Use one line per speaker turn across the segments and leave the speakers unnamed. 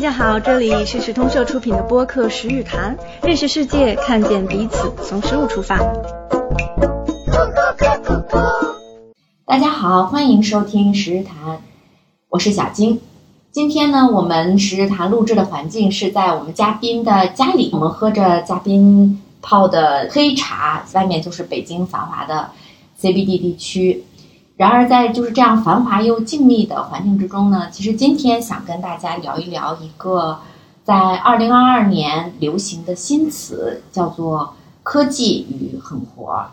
大家好，这里是时通社出品的播客《食与谈》，认识世界，看见彼此，从食物出发。
大家好，欢迎收听《十日谈》，我是小金。今天呢，我们《十日谈》录制的环境是在我们嘉宾的家里，我们喝着嘉宾泡的黑茶，外面就是北京繁华的 CBD 地区。然而，在就是这样繁华又静谧的环境之中呢，其实今天想跟大家聊一聊一个在2022年流行的新词，叫做“科技与狠活”。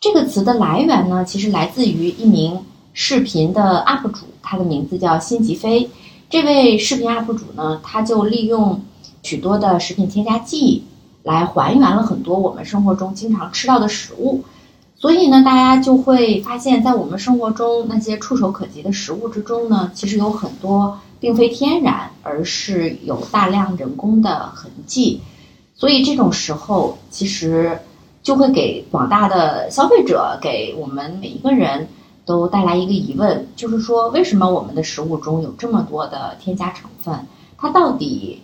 这个词的来源呢，其实来自于一名视频的 UP 主，他的名字叫辛吉飞。这位视频 UP 主呢，他就利用许多的食品添加剂来还原了很多我们生活中经常吃到的食物。所以呢，大家就会发现，在我们生活中那些触手可及的食物之中呢，其实有很多并非天然，而是有大量人工的痕迹。所以这种时候，其实就会给广大的消费者，给我们每一个人都带来一个疑问，就是说，为什么我们的食物中有这么多的添加成分？它到底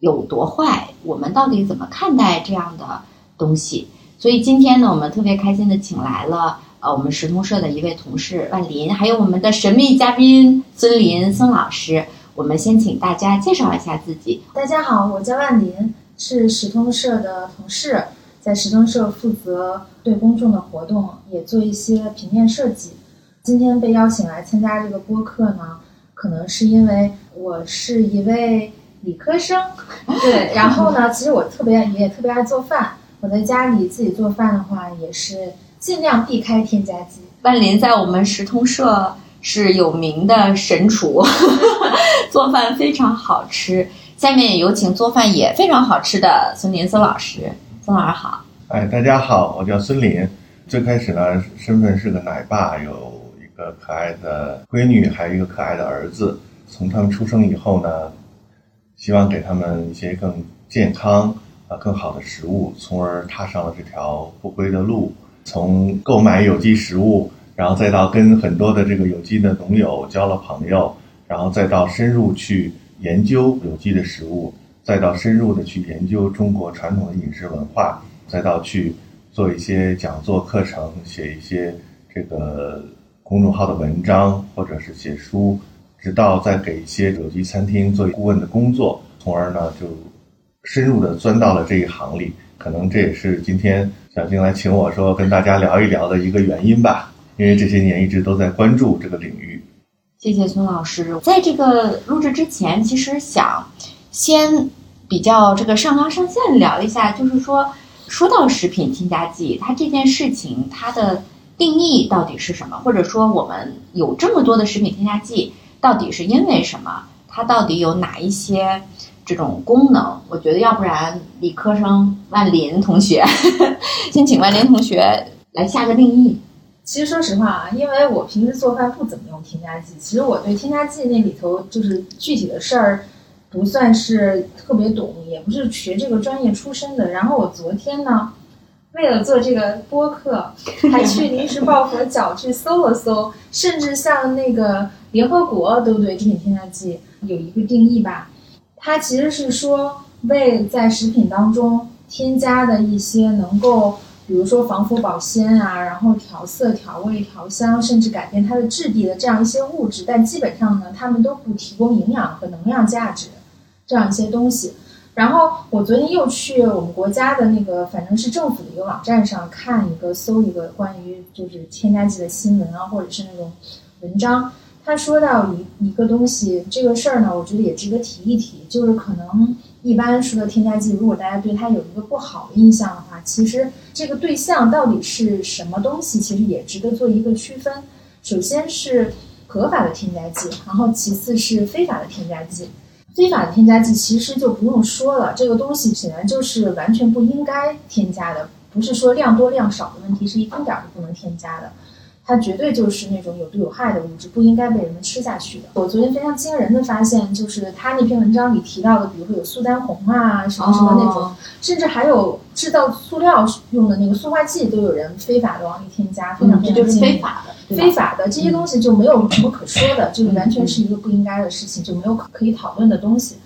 有多坏？我们到底怎么看待这样的东西？所以今天呢，我们特别开心的请来了呃我们食通社的一位同事万林，还有我们的神秘嘉宾孙林孙老师。我们先请大家介绍一下自己。
大家好，我叫万林，是食通社的同事，在食通社负责对公众的活动，也做一些平面设计。今天被邀请来参加这个播客呢，可能是因为我是一位理科生，对，然后呢，其实我特别也特别爱做饭。我在家里自己做饭的话，也是尽量避开添加剂。
万林在我们食通社是有名的神厨，做饭非常好吃。下面也有请做饭也非常好吃的孙林孙老师。孙老师好，
哎，大家好，我叫孙林。最开始呢，身份是个奶爸，有一个可爱的闺女，还有一个可爱的儿子。从他们出生以后呢，希望给他们一些更健康。更好的食物，从而踏上了这条不归的路。从购买有机食物，然后再到跟很多的这个有机的农友交了朋友，然后再到深入去研究有机的食物，再到深入的去研究中国传统的饮食文化，再到去做一些讲座课程，写一些这个公众号的文章，或者是写书，直到再给一些有机餐厅做顾问的工作，从而呢就。深入的钻到了这一行里，可能这也是今天小静来请我说跟大家聊一聊的一个原因吧。因为这些年一直都在关注这个领域。
谢谢孙老师。在这个录制之前，其实想先比较这个上纲上线聊一下，就是说说到食品添加剂，它这件事情它的定义到底是什么？或者说我们有这么多的食品添加剂，到底是因为什么？它到底有哪一些？这种功能，我觉得要不然理科生万林同学，先请万林同学来下个定义。
其实说实话啊，因为我平时做饭不怎么用添加剂，其实我对添加剂那里头就是具体的事儿不算是特别懂，也不是学这个专业出身的。然后我昨天呢，为了做这个播客，还去临时抱佛脚去搜了搜，甚至像那个联合国都对这品添加剂有一个定义吧。它其实是说为在食品当中添加的一些能够，比如说防腐保鲜啊，然后调色、调味、调香，甚至改变它的质地的这样一些物质，但基本上呢，它们都不提供营养和能量价值，这样一些东西。然后我昨天又去我们国家的那个，反正是政府的一个网站上看一个，搜一个关于就是添加剂的新闻啊，或者是那种文章。他说到一一个东西，这个事儿呢，我觉得也值得提一提。就是可能一般说的添加剂，如果大家对它有一个不好的印象的话，其实这个对象到底是什么东西，其实也值得做一个区分。首先是合法的添加剂，然后其次是非法的添加剂。非法的添加剂其实就不用说了，这个东西显然就是完全不应该添加的，不是说量多量少的问题，是一丁点儿都不能添加的。它绝对就是那种有毒有害的物质，不应该被人们吃下去的。我昨天非常惊人的发现，就是他那篇文章里提到的，比如说有苏丹红啊，什么什么那种，甚至还有制造塑料用的那个塑化剂，都有人非法的往里添加，非常非常
就是非法的，
非法的这些东西就没有什么可说的，就是完全是一个不应该的事情，就没有可可以讨论的东西。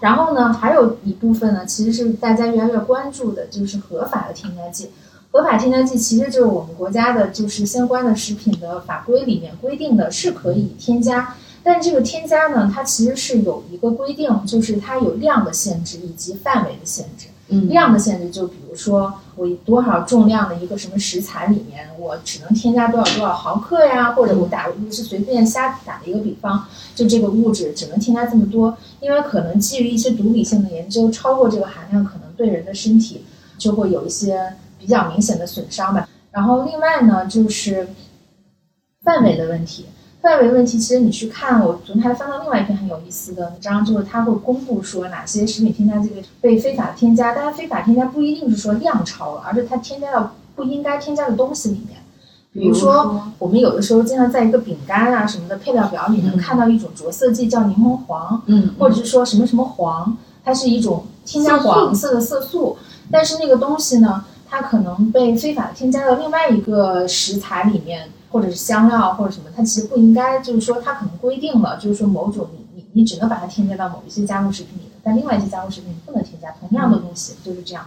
然后呢，还有一部分呢，其实是大家越来越关注的，就是合法的添加剂。合法添加剂其实就是我们国家的，就是相关的食品的法规里面规定的，是可以添加。但这个添加呢，它其实是有一个规定，就是它有量的限制以及范围的限制。
嗯
量的限制就比如说我多少重量的一个什么食材里面，我只能添加多少多少毫克呀，或者我打我是随便瞎打的一个比方，就这个物质只能添加这么多，因为可能基于一些毒理性的研究，超过这个含量可能对人的身体就会有一些比较明显的损伤吧。然后另外呢，就是范围的问题。范围问题，其实你去看，我昨天还翻到另外一篇很有意思的文章，就是它会公布说哪些食品添加剂被非法添加，但是非法添加不一定是说量超了，而是它添加到不应该添加的东西里面。比如说，我们有的时候经常在一个饼干啊什么的配料表里能看到一种着色剂叫柠檬黄，
嗯，
或者是说什么什么黄，它是一种添加黄色的色素，但是那个东西呢，它可能被非法添加到另外一个食材里面。或者是香料或者什么，它其实不应该，就是说它可能规定了，就是说某种你你你只能把它添加到某一些加工食品里，但另外一些加工食品你不能添加同样的东西，就是这样。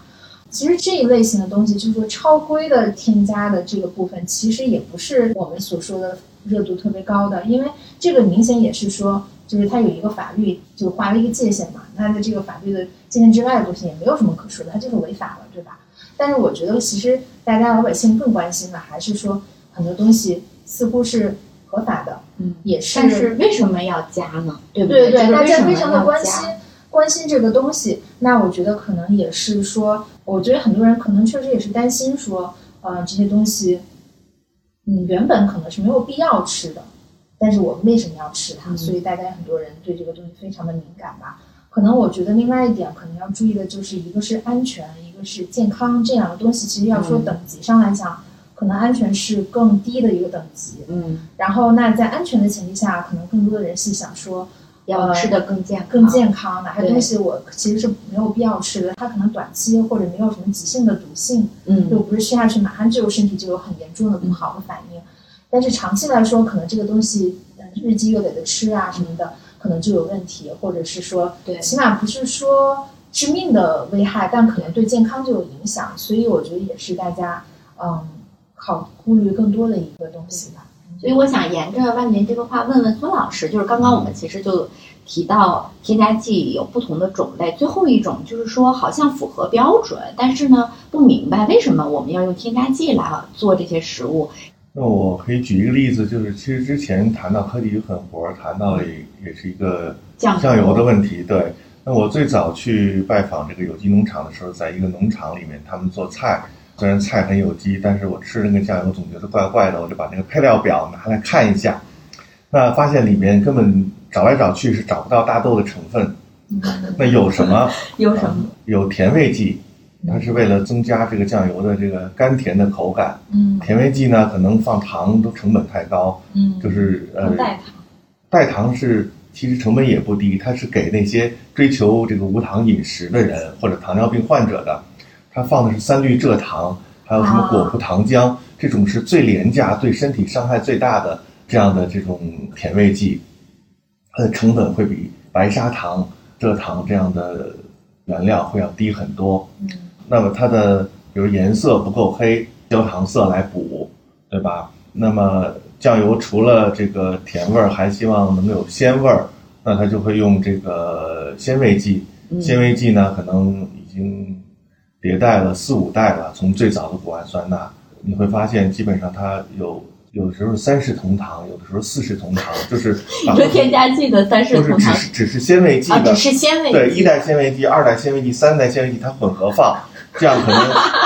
其实这一类型的东西，就是说超规的添加的这个部分，其实也不是我们所说的热度特别高的，因为这个明显也是说，就是它有一个法律就划了一个界限嘛，那在这个法律的界限之外的东西也没有什么可说的，它就是违法了，对吧？但是我觉得其实大家老百姓更关心的还是说。很多东西似乎是合法的，
嗯，
也是。
但是为什么要加呢？对不
对
对，
大家非常的关心关心这个东西。那我觉得可能也是说，我觉得很多人可能确实也是担心说，呃，这些东西，嗯，原本可能是没有必要吃的，但是我们为什么要吃它？所以大家很多人对这个东西非常的敏感吧。可能我觉得另外一点可能要注意的就是一个是安全，一个是健康，这两个东西其实要说等级上来讲。可能安全是更低的一个等级，
嗯，
然后那在安全的前提下，可能更多的人是想说
要吃的更健
更健康，哪些东西我其实是没有必要吃的，它可能短期或者没有什么急性的毒性，
嗯，
又不是吃下去马上就身体就有很严重的不好的反应，但是长期来说，可能这个东西日积月累的吃啊什么的，可能就有问题，或者是说，
对，
起码不是说致命的危害，但可能对健康就有影响，所以我觉得也是大家，嗯。考顾虑更多的一个东西吧，
所以我想沿着万年这个话问问孙老师，就是刚刚我们其实就提到添加剂有不同的种类，最后一种就是说好像符合标准，但是呢不明白为什么我们要用添加剂来做这些食物。
那我可以举一个例子，就是其实之前谈到科技与狠活，谈到也也是一个酱油的问题。对，那我最早去拜访这个有机农场的时候，在一个农场里面，他们做菜。虽然菜很有机，但是我吃那个酱油总觉得怪怪的，我就把那个配料表拿来看一下，那发现里面根本找来找去是找不到大豆的成分。那有什么？
有什么？
有甜味剂，它是为了增加这个酱油的这个甘甜的口感。
嗯。
甜味剂呢，可能放糖都成本太高。
嗯。
就是呃。
代糖。
代糖是其实成本也不低，它是给那些追求这个无糖饮食的人或者糖尿病患者的。它放的是三氯蔗糖，还有什么果葡糖浆，这种是最廉价、对身体伤害最大的这样的这种甜味剂，它的成本会比白砂糖、蔗糖这样的原料会要低很多。
嗯，
那么它的比如颜色不够黑，焦糖色来补，对吧？那么酱油除了这个甜味儿，还希望能有鲜味儿，那它就会用这个鲜味剂。鲜味剂呢，可能已经。迭代了四五代了，从最早的谷氨酸钠，你会发现基本上它有有时候三世同堂，有的时候四世同堂，就是
你说添加剂的三世同堂，
只是只是鲜味剂的，
只是鲜味
对一代鲜味剂、二代鲜味剂、三代鲜味剂它混合放，这样可能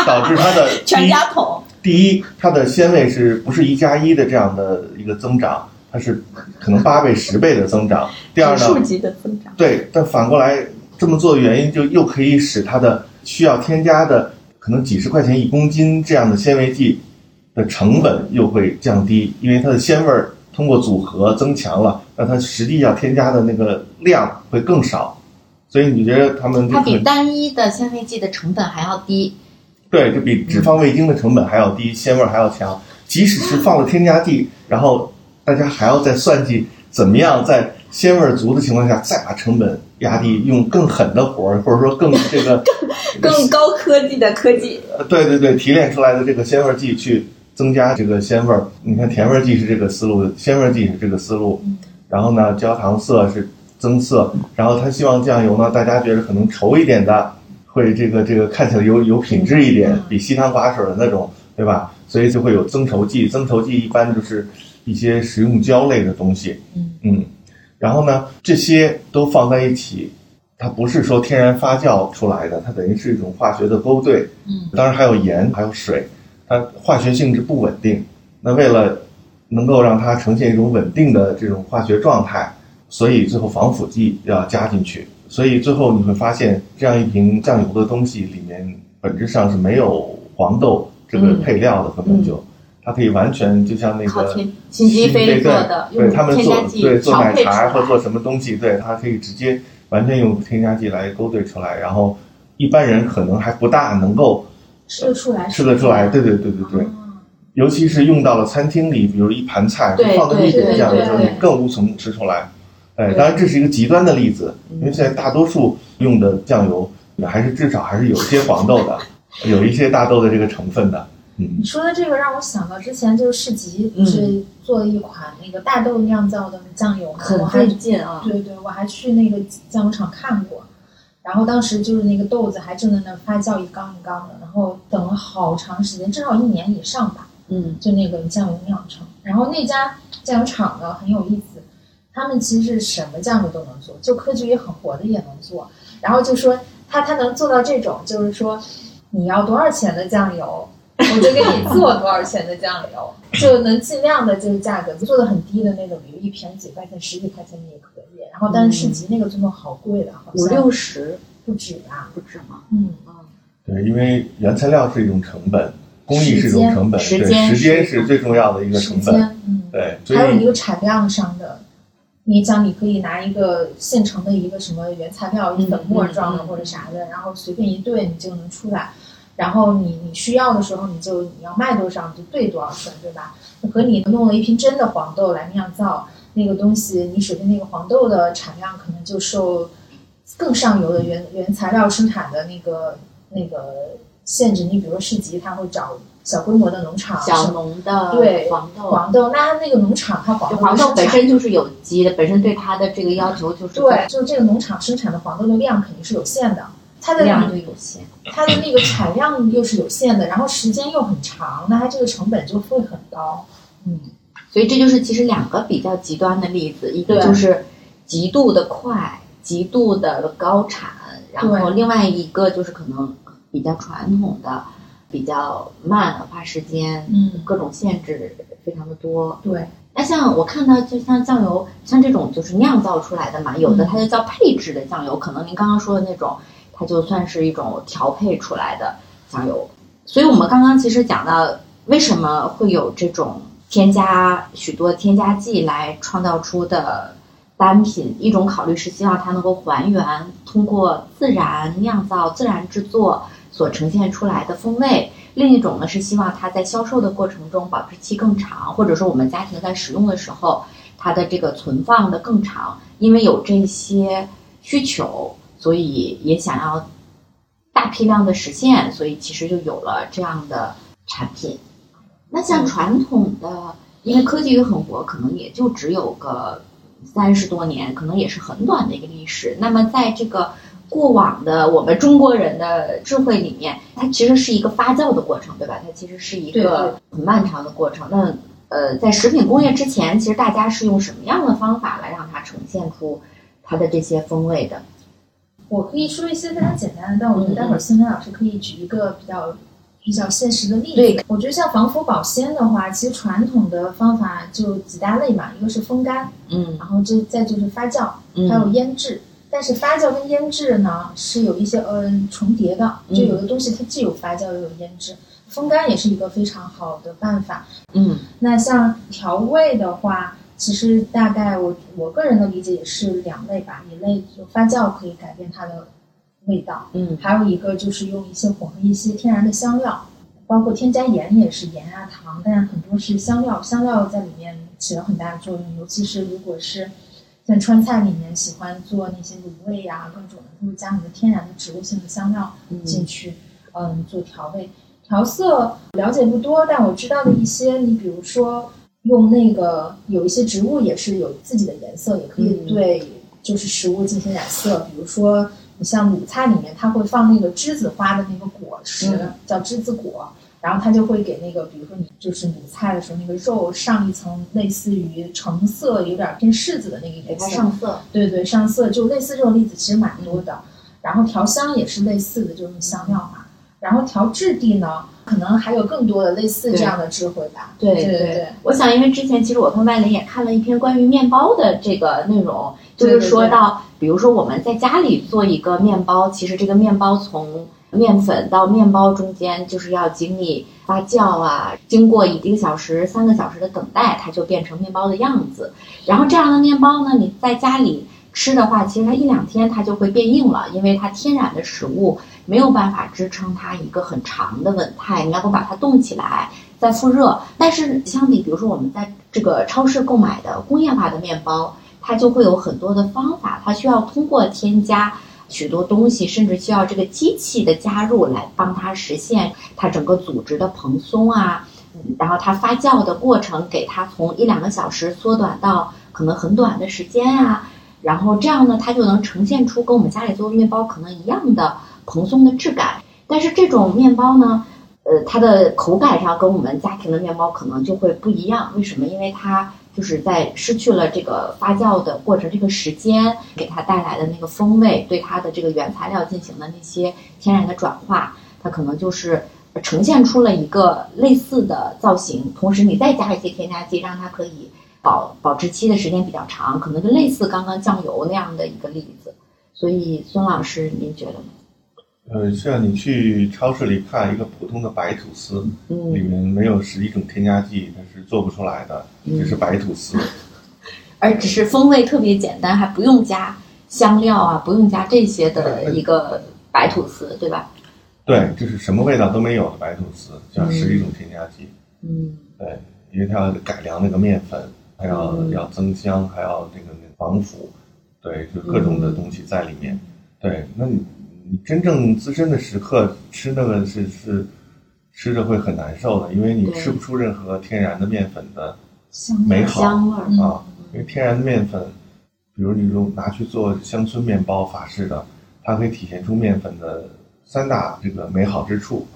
导致它的
全家桶。
第一，它的鲜味是不是一加一的这样的一个增长？它是可能八倍、十倍的增长。第二呢？
数级的增长。
对，但反过来这么做的原因，就又可以使它的。需要添加的可能几十块钱一公斤这样的纤维剂的成本又会降低，因为它的鲜味儿通过组合增强了，那它实际要添加的那个量会更少。所以你觉得他们
它比单一的纤维剂的成本还要低？
对，就比脂肪味精的成本还要低，鲜味儿还要强。即使是放了添加剂，然后大家还要再算计怎么样在鲜味儿足的情况下，再把成本压低，用更狠的活儿，或者说更这个
更 高科技的科技，
呃对对对，提炼出来的这个鲜味儿剂去增加这个鲜味儿。你看甜味儿剂是这个思路，鲜味儿剂是这个思路。然后呢，焦糖色是增色，然后他希望酱油呢，大家觉得可能稠一点的，会这个这个看起来有有品质一点，比稀汤寡水的那种，对吧？所以就会有增稠剂，增稠剂一般就是一些食用胶类的东西。
嗯
嗯，然后呢，这些都放在一起，它不是说天然发酵出来的，它等于是一种化学的勾兑。
嗯，
当然还有盐，还有水，它化学性质不稳定。那为了能够让它呈现一种稳定的这种化学状态，所以最后防腐剂要加进去。所以最后你会发现，这样一瓶酱油的东西里面本质上是没有黄豆这个配料的，根本就。它可以完全就像那个
靠天辛吉飞做的，
对他们做对做奶茶或。做什么东西，对它可以直接完全用添加剂来勾兑出来，然后一般人可能还不大能够
吃得出来，
吃得出来。对对对对对，尤其是用到了餐厅里，比如一盘菜放那么一点酱的时候，
对对对
你更无从吃出来。哎，
对
当然这是一个极端的例子，
嗯
因为现在大多数用的酱油还是至少还是有一些黄豆的，有一些大豆的这个成分的。嗯
你说的这个让我想到之前就是市集不是做了一款那个大豆酿造的酱油嘛，
很
还
费劲啊！
对对，我还去那个酱油厂看过，然后当时就是那个豆子还正在那发酵一缸一缸的，然后等了好长时间，至少一年以上吧，
嗯
就那个酱油酿成。然后那家酱油厂呢很有意思，他们其实是什么酱油都能做，就科技也很活的也能做。然后就说他他能做到这种，就是说你要多少钱的酱油，我就给你做多少钱的酱油，就能尽量的就是价格做的很低的那种，比如一瓶几块钱、十几块钱的也可以。然后但是市集那个做的好贵的，
五六十
不止吧？
不止吗？
嗯，
对，因为原材料是一种成本，工艺是一种成本，对，
时间
时间
是
是最重要的一个成本。
间，嗯。
对，
还有一个产量上的，你讲你可以拿一个现成的一个什么原材料，
嗯
粉末状的或者啥的，然后随便一兑你就能出来。然后你你需要的时候，你就你要卖多少你就兑多少份，对吧？和你弄了一瓶真的黄豆来酿造那个东西，你首先那个黄豆的产量可能就受更上游的原原材料生产的那个那个限制。你比如说市集，他会找小规模的农场，
小农的
对
黄豆，
黄豆，那它那个农场它黄豆
黄豆本身就是有机的，本身对它的这个要求就是
对，就是这个农场生产的黄豆的量肯定是有限的，它的
量就有限。
它的那个产量又是有限的，然后时间又很长，那它这个成本就会很高。嗯，
所以这就是其实两个比较极端的例子，一个就是极度的快，极度的高产，然后另外一个就是可能比较传统的，比较慢，花时间，
嗯
各种限制非常的多。
对，
那像我看到，就像酱油，像这种就是酿造出来的嘛，有的它就叫配制的酱油，可能您刚刚说的那种，它就算是一种调配出来的酱油。所以我们刚刚其实讲到，为什么会有这种添加许多添加剂来创造出的单品？一种考虑是希望它能够还原通过自然酿造、自然制作所呈现出来的风味。另一种呢是希望它在销售的过程中保质期更长，或者说我们家庭在使用的时候，它的这个存放的更长，因为有这些需求，所以也想要大批量的实现，所以其实就有了这样的产品。那像传统的，因为科技与狠活，可能也就只有个三十多年，可能也是很短的一个历史。那么在这个过往的我们中国人的智慧里面，它其实是一个发酵的过程，对吧？它其实是一个很漫长的过程。那呃，在食品工业之前，其实大家是用什么样的方法来让它呈现出它的这些风味的？
我可以说一些非常简单的，但我觉得待会儿孙梅老师可以举一个比较比较现实的例子。
对，
我觉得像防腐保鲜的话，其实传统的方法就几大类嘛，一个是风干，
嗯
然后这再就是发酵，还有
嗯
腌制。但是发酵跟腌制呢是有一些呃重叠的，
嗯
就有的东西它既有发酵又有腌制。风干也是一个非常好的办法。
嗯
那像调味的话，其实大概我我个人的理解也是两类吧，一类就发酵可以改变它的味道，
嗯
还有一个就是用一些混合一些天然的香料，包括添加盐也是盐啊糖，但是很多是香料，香料在里面起了很大的作用，尤其是如果是像川菜里面喜欢做那些卤味呀、各种的，他会加很多天然的植物性的香料进去，嗯，做调味。调色了解不多，但我知道的一些，你比如说用那个有一些植物也是有自己的颜色，也可以对就是食物进行染色。比如说你像鲁菜里面，它会放那个栀子花的那个果实，
嗯
叫栀子果，然后它就会给那个，比如说你就是卤菜的时候，那个肉上一层类似于橙色，有点偏柿子的那个颜色，
上色。
对对，上色就类似这种例子其实蛮多的。然后调香也是类似的，就是香料嘛。然后调质地呢，可能还有更多的类似这样的智慧吧。
对
对对
我想，因为之前其实我跟外联也看了一篇关于面包的这个内容，就是说到，比如说我们在家里做一个面包，其实这个面包从面粉到面包中间就是要经历发酵啊，经过一个小时、三个小时的等待，它就变成面包的样子。然后这样的面包呢，你在家里吃的话，其实它一两天它就会变硬了，因为它天然的食物没有办法支撑它一个很长的稳态，你要不把它冻起来。再复热，但是相比，比如说我们在这个超市购买的工业化的面包，它就会有很多的方法，它需要通过添加许多东西，甚至需要这个机器的加入来帮它实现它整个组织的蓬松啊，嗯然后它发酵的过程给它从一两个小时缩短到可能很短的时间啊，然后这样呢，它就能呈现出跟我们家里做的面包可能一样的蓬松的质感。但是这种面包呢，呃，它的口感上跟我们家庭的面包可能就会不一样。为什么？因为它就是在失去了这个发酵的过程，这个时间给它带来的那个风味，对它的这个原材料进行的那些天然的转化，它可能就是呈现出了一个类似的造型。同时，你再加一些添加剂，让它可以保保质期的时间比较长，可能就类似刚刚酱油那样的一个例子。所以，孙老师，您觉得呢？
呃，像你去超市里看一个普通的白吐司，
嗯
里面没有十一种添加剂，它是做不出来的，只是白吐司。
而只是风味特别简单，还不用加香料啊，不用加这些的一个白吐司，对吧？
对，就是什么味道都没有的白吐司，像十一种添加剂。
嗯
对，因为它要改良那个面粉，还要、
嗯
要增香，还要这个防腐，对，就各种的东西在里面。对，那你你真正资深的食客吃那个是是吃着会很难受的，因为你吃不出任何天然的面粉的
香
美好
香味
啊，因为天然的面粉，比如你用拿去做乡村面包法式的，它可以体现出面粉的三大这个美好之处。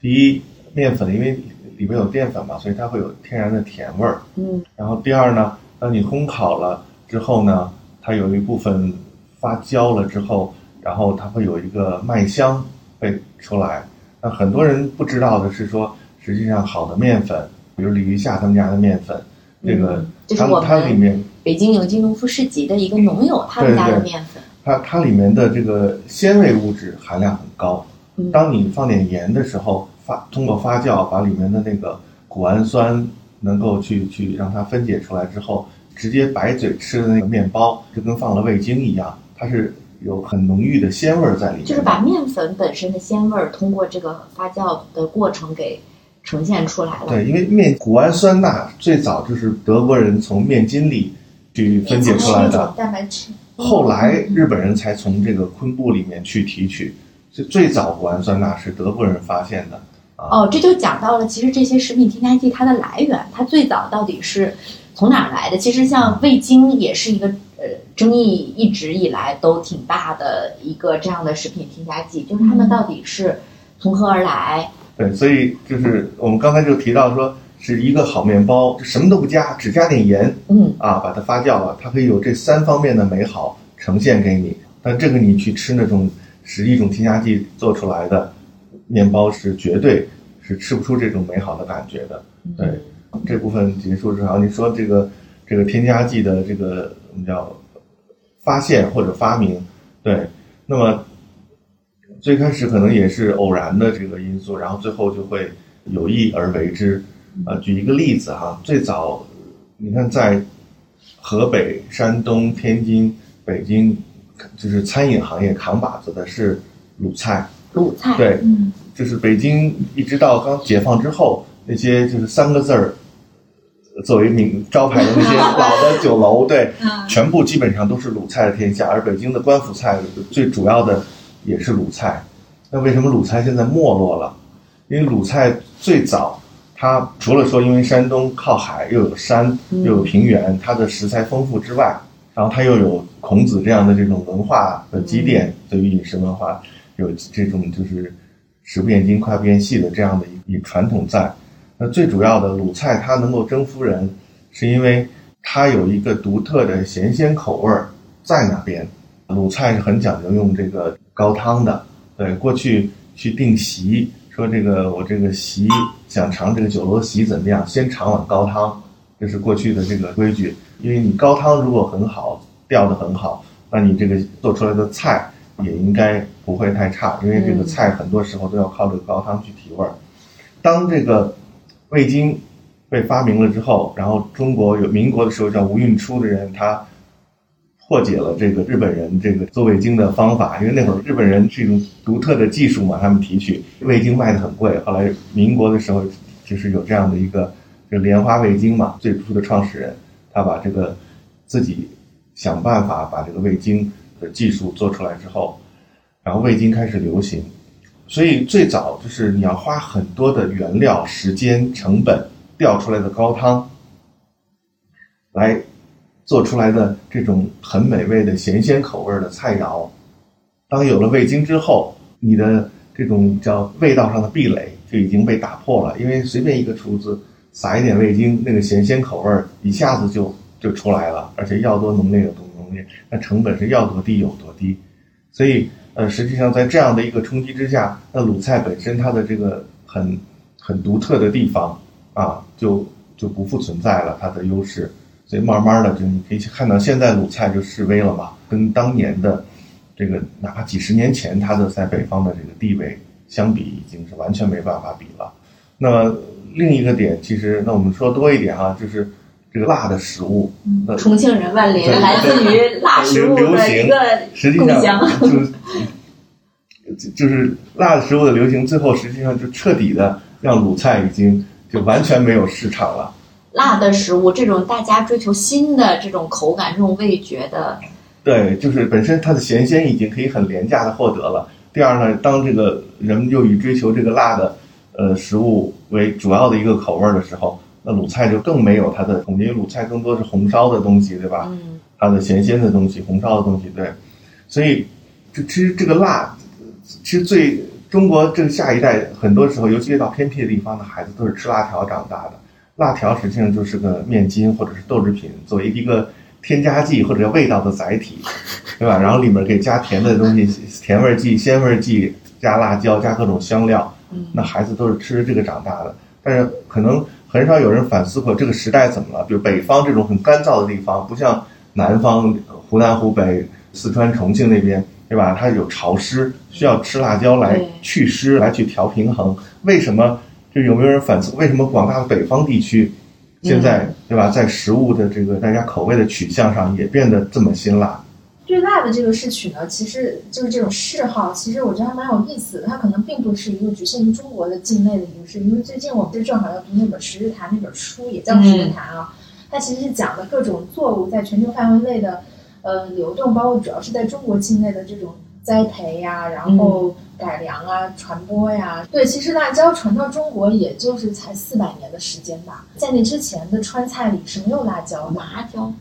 第一，面粉因为里面有淀粉嘛，所以它会有天然的甜味儿。
嗯
然后第二呢，当你烘烤了之后呢，它有一部分发焦了之后，然后它会有一个麦香会出来。那很多人不知道的是说，实际上好的面粉，比如李玉夏他们家的面粉，这个它它里面
北京有机农夫市集的一个农友他们家的面粉。
它它里面的这个鲜味物质含量很高。
嗯
当你放点盐的时候，发通过发酵把里面的那个谷氨酸能够去去让它分解出来之后，直接白嘴吃的那个面包就跟放了味精一样，它是有很浓郁的鲜味儿在里面。
就是把面粉本身的鲜味儿通过这个发酵的过程给呈现出来了。
对，因为面谷氨酸钠最早就是德国人从面筋里去分解出来的
蛋白质。
后来日本人才从这个昆布里面去提取。所以最早谷氨酸钠是德国人发现的。
哦，这就讲到了，其实这些食品添加剂它的来源，它最早到底是从哪儿来的？其实像味精也是一个呃争议一直以来都挺大的一个这样的食品添加剂，就是它们到底是从何而来？
对，所以就是我们刚才就提到说，是一个好面包，就什么都不加，只加点盐
嗯
啊，把它发酵了，它可以有这三方面的美好呈现给你。但这个你去吃那种十一种添加剂做出来的面包，是绝对是吃不出这种美好的感觉的。对，这部分结束之后，你说这个这个添加剂的这个我们叫发现或者发明，对，那么最开始可能也是偶然的这个因素，然后最后就会有意而为之。呃，举一个例子哈，最早你看在河北、山东、天津、北京，就是餐饮行业扛把子的是鲁菜，
鲁菜，
对，
嗯。
就是北京一直到刚解放之后，那些就是三个字儿，作为名招牌的那些 老的酒楼，对，
嗯
全部基本上都是鲁菜的天下。而北京的官府菜最主要的也是鲁菜。那为什么鲁菜现在没落了？因为鲁菜最早，它除了说因为山东靠海，又有山，又有平原，它的食材丰富之外，然后它又有孔子这样的这种文化的积淀，对于饮食文化有这种就是食不厌精，脍不厌细的这样的一一传统在。那最主要的鲁菜它能够征服人，是因为它有一个独特的咸鲜口味儿在那边。鲁菜是很讲究用这个高汤的，对，过去去定席，说这个我这个席想尝这个酒楼席怎么样，先尝碗高汤，这是过去的这个规矩。因为你高汤如果很好，调的很好，那你这个做出来的菜也应该不会太差，因为这个菜很多时候都要靠这个高汤去提味儿。当这个味精被发明了之后，然后中国有民国的时候叫吴运初的人，他破解了这个日本人这个做味精的方法，因为那会儿日本人是一种独特的技术嘛，他们提取味精卖的很贵。后来民国的时候，就是有这样的一个这莲花味精嘛，最初的创始人，他把这个自己想办法把这个味精的技术做出来之后，然后味精开始流行。所以最早就是你要花很多的原料、时间、成本调出来的高汤，来做出来的这种很美味的咸鲜口味的菜肴。当有了味精之后，你的这种叫味道上的壁垒就已经被打破了，因为随便一个厨子撒一点味精，那个咸鲜口味一下子就就出来了，而且要多浓烈有多浓烈，那成本是要多低有多低。所以，呃，实际上在这样的一个冲击之下，那鲁菜本身它的这个很很独特的地方啊，就就不复存在了它的优势。所以慢慢的，就你可以看到现在鲁菜就式微了嘛，跟当年的这个哪怕几十年前它的在北方的这个地位相比，已经是完全没办法比了。那么另一个点，其实那我们说多一点哈、就是这个辣的食物，嗯
重庆人万林来自于辣食物
流行
的一个
实际上就是就就是辣的食物的流行，最后实际上就彻底的让鲁菜已经就完全没有市场了。
辣的食物，这种大家追求新的这种口感、这种味觉的，
对，就是本身它的咸鲜已经可以很廉价的获得了。第二呢，当这个人们又以追求这个辣的呃食物为主要的一个口味儿的时候，那鲁菜就更没有它的，因为鲁菜更多是红烧的东西，对吧？
嗯，
它的咸鲜的东西，红烧的东西，对，所以这其实这个辣，其实最中国这个下一代很多时候，尤其是到偏僻的地方的孩子，都是吃辣条长大的。辣条实际上就是个面筋或者是豆制品，作为一个添加剂或者味道的载体，对吧？然后里面可以加甜的东西，甜味剂、鲜味剂，加辣椒，加各种香料。那孩子都是吃这个长大的，但是可能很少有人反思过这个时代怎么了。比如北方这种很干燥的地方，不像南方湖南、湖北、四川、重庆那边，对吧？它有潮湿，需要吃辣椒来
对
祛湿，来去调平衡。为什么？就有没有人反思为什么广大的北方地区现在、对吧，在食物的这个大家口味的取向上也变得这么辛辣？
对辣的这个视曲呢，其实就是这种嗜好，其实我觉得还蛮有意思的。它可能并不是一个局限于中国的境内的一个事，因为最近我们就正好要读那本《十日谈》那本书，也叫《十日谈》啊。它其实是讲的各种作物在全球范围内的呃流动，包括主要是在中国境内的这种栽培呀，然后改良啊、传播呀。对，其实辣椒传到中国也就是才四百年的时间吧，在那之前的川菜里是没有辣椒的。
麻椒，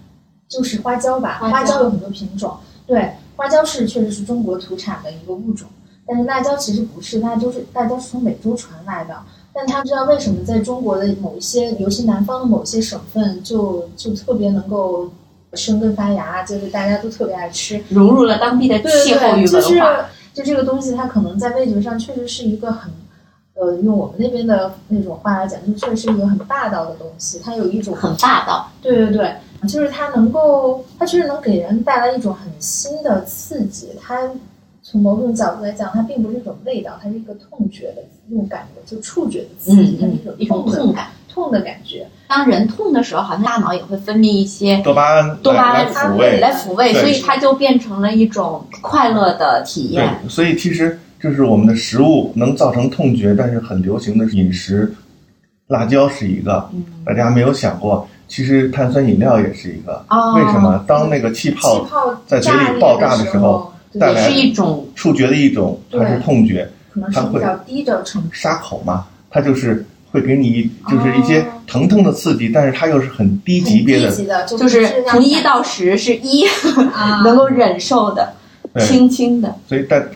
就是花椒吧，
花椒
有很多品种。对，花椒是确实是中国土产的一个物种，但是辣椒其实不是，辣椒是辣椒是从美洲传来的。但他知道为什么在中国的某一些，尤其南方的某些省份就，就特别能够生根发芽，就是大家都特别爱吃。
融入了当地的气候与
对对，就是
文化。
就这个东西，它可能在味觉上确实是一个很，呃，用我们那边的那种话来讲，就确实是一个很霸道的东西，它有一种
很霸道，
对对对，就是它能够，它确实能给人带来一种很新的刺激。它从某种角度来讲，它并不是一种味道，它是一个痛觉的那种感觉，就触觉的刺激，它是一种
一种
痛
感。
痛的感觉。
当人痛的时候，好像大脑也会分泌一些
多巴胺
多巴胺
来来抚慰，
来抚慰，所以它就变成了一种快乐的体验。
所以其实就是我们的食物能造成痛觉，但是很流行的饮食辣椒是一个，
嗯
大家没有想过，其实碳酸饮料也是一个。
哦
为什么？当那个气泡在嘴里爆炸
的
的时候，
对
带来
是一种
触觉的一种，它是痛觉，
可能是比较低的程度。
沙口嘛，它就是会给你就是一些疼痛的刺激，但是它又是很低级别的
就
就是从一到十是一
啊，
能够忍受的，轻轻的，
所以但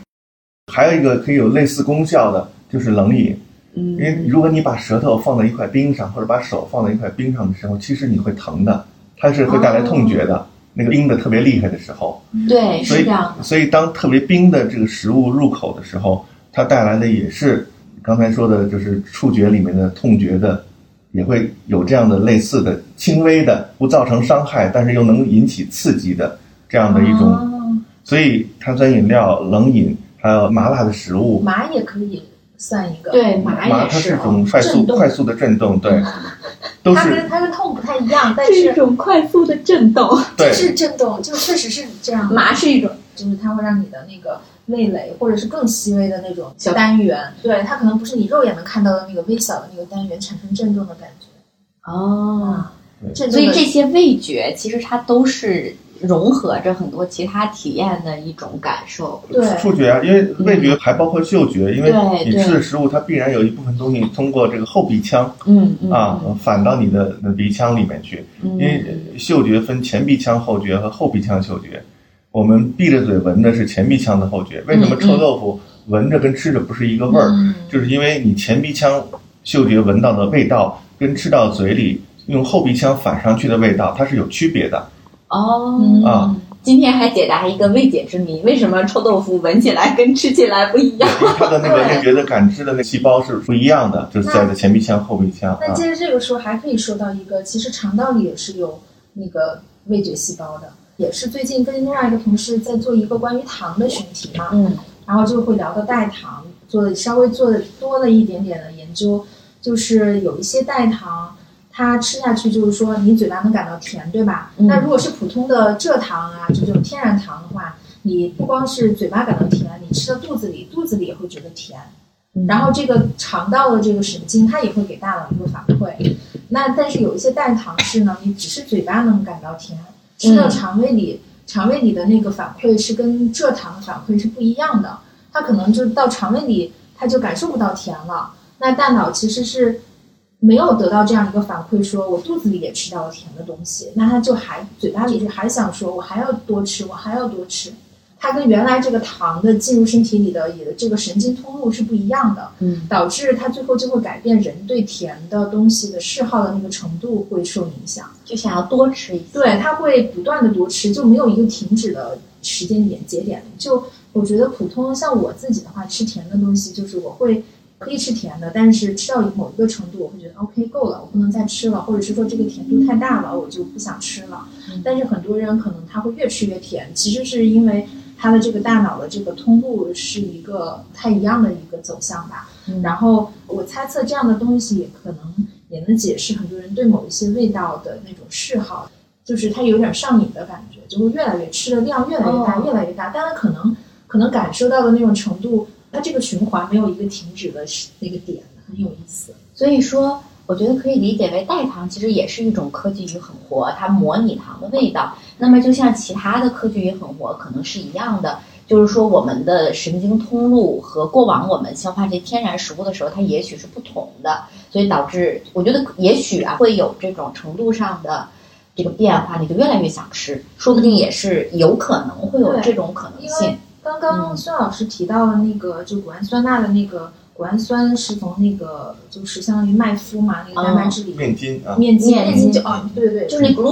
还有一个可以有类似功效的，就是冷饮。因为
嗯，
如果你把舌头放在一块冰上，或者把手放在一块冰上的时候，其实你会疼的，它是会带来痛觉的。那个冰的特别厉害的时候，
对，
所以
是这样，
所以当特别冰的这个食物入口的时候，它带来的也是刚才说的，就是触觉里面的痛觉的，也会有这样的类似的轻微的，不造成伤害，但是又能引起刺激的这样的一种。
哦。
所以碳酸饮料、冷饮还有麻辣的食物，
麻也可以算一个，
对，麻
麻它是
也是哦
种快速
震动
快速的震动，对，都
它
是
跟它跟痛不太一样，但
是一
是
种快速的震动，
对
是震动，就确实是这样。
麻是一种
就是它会让你的那个味蕾，或者是更细微的那种小单元，对它可能不是你肉眼能看到的那个微小的那个单元产生震动的感觉
哦。
啊。
所以这些味觉其实它都是融合着很多其他体验的一种感受。
对
触觉啊，因为味觉还包括嗅觉，因为你吃的食物它必然有一部分东西通过这个后鼻腔
嗯嗯
啊反到你的呃鼻腔里面去，
嗯
因为嗅觉分前鼻腔后觉和后鼻腔嗅觉，我们闭着嘴闻的是前鼻腔的后觉。为什么
嗯
臭豆腐闻着跟吃着不是一个味儿？
嗯
就是因为你前鼻腔嗅觉闻到的味道跟吃到嘴里用后鼻腔反上去的味道，它是有区别的。
哦
嗯
啊
今天还解答一个未解之谜：为什么臭豆腐闻起来跟吃起来不一样？
它的那个味觉的感知的那个细胞是不一样的，就是在的前鼻腔、后鼻腔啊。
那接着这个说，还可以说到一个，其实肠道里也是有那个味觉细胞的，也是最近跟另外一个同事在做一个关于糖的选题嘛，
嗯
然后就会聊到代糖，做的稍微做的多了一点点的研究，就是有一些代糖，它吃下去就是说你嘴巴能感到甜，对吧？
嗯
那如果是普通的蔗糖啊，就这种天然糖的话，你不光是嘴巴感到甜，你吃到肚子里，肚子里也会觉得甜。然后这个肠道的这个神经，它也会给大脑一个反馈。那但是有一些代糖是呢，你只是嘴巴能感到甜，吃到肠胃里，肠胃里的那个反馈是跟蔗糖的反馈是不一样的。它可能就到肠胃里，它就感受不到甜了。那大脑其实是没有得到这样一个反馈，说我肚子里也吃到了甜的东西，那他就还嘴巴里就还想说，我还要多吃，我还要多吃。它跟原来这个糖的进入身体里的也这个神经通路是不一样的，
嗯
导致它最后就会改变人对甜的东西的嗜好的那个程度会受影响。
就想要多吃一些。
对，它会不断的多吃，就没有一个停止的时间点节点。就我觉得普通像我自己的话，吃甜的东西，就是我会可以吃甜的，但是吃到某一个程度，我会觉得 OK 够了，我不能再吃了，或者是说这个甜度太大了，我就不想吃了。但是很多人可能他会越吃越甜，其实是因为他的这个大脑的这个通路是一个不太一样的一个走向吧。
嗯
然后我猜测这样的东西也可能也能解释很多人对某一些味道的那种嗜好，就是它有点上瘾的感觉，就会越来越吃的量越来越大，
哦
越来越大，但它可能可能感受到的那种程度，它这个循环没有一个停止的那个点，很有意思。
所以说，我觉得可以理解为代糖其实也是一种科技与狠活，它模拟糖的味道。那么就像其他的科技与狠活可能是一样的，就是说我们的神经通路和过往我们消化这天然食物的时候，它也许是不同的，所以导致我觉得也许啊会有这种程度上的。这个变化，你就越来越想吃，说不定也是有可能会有这种可能性
为。刚刚
嗯。
孙老师提到了那个，就谷氨酸钠的那个谷氨酸是从那个就是相当于麦麸嘛，那个蛋白质里
面筋啊，
面筋
面筋
面筋就哦对对，
就是
那对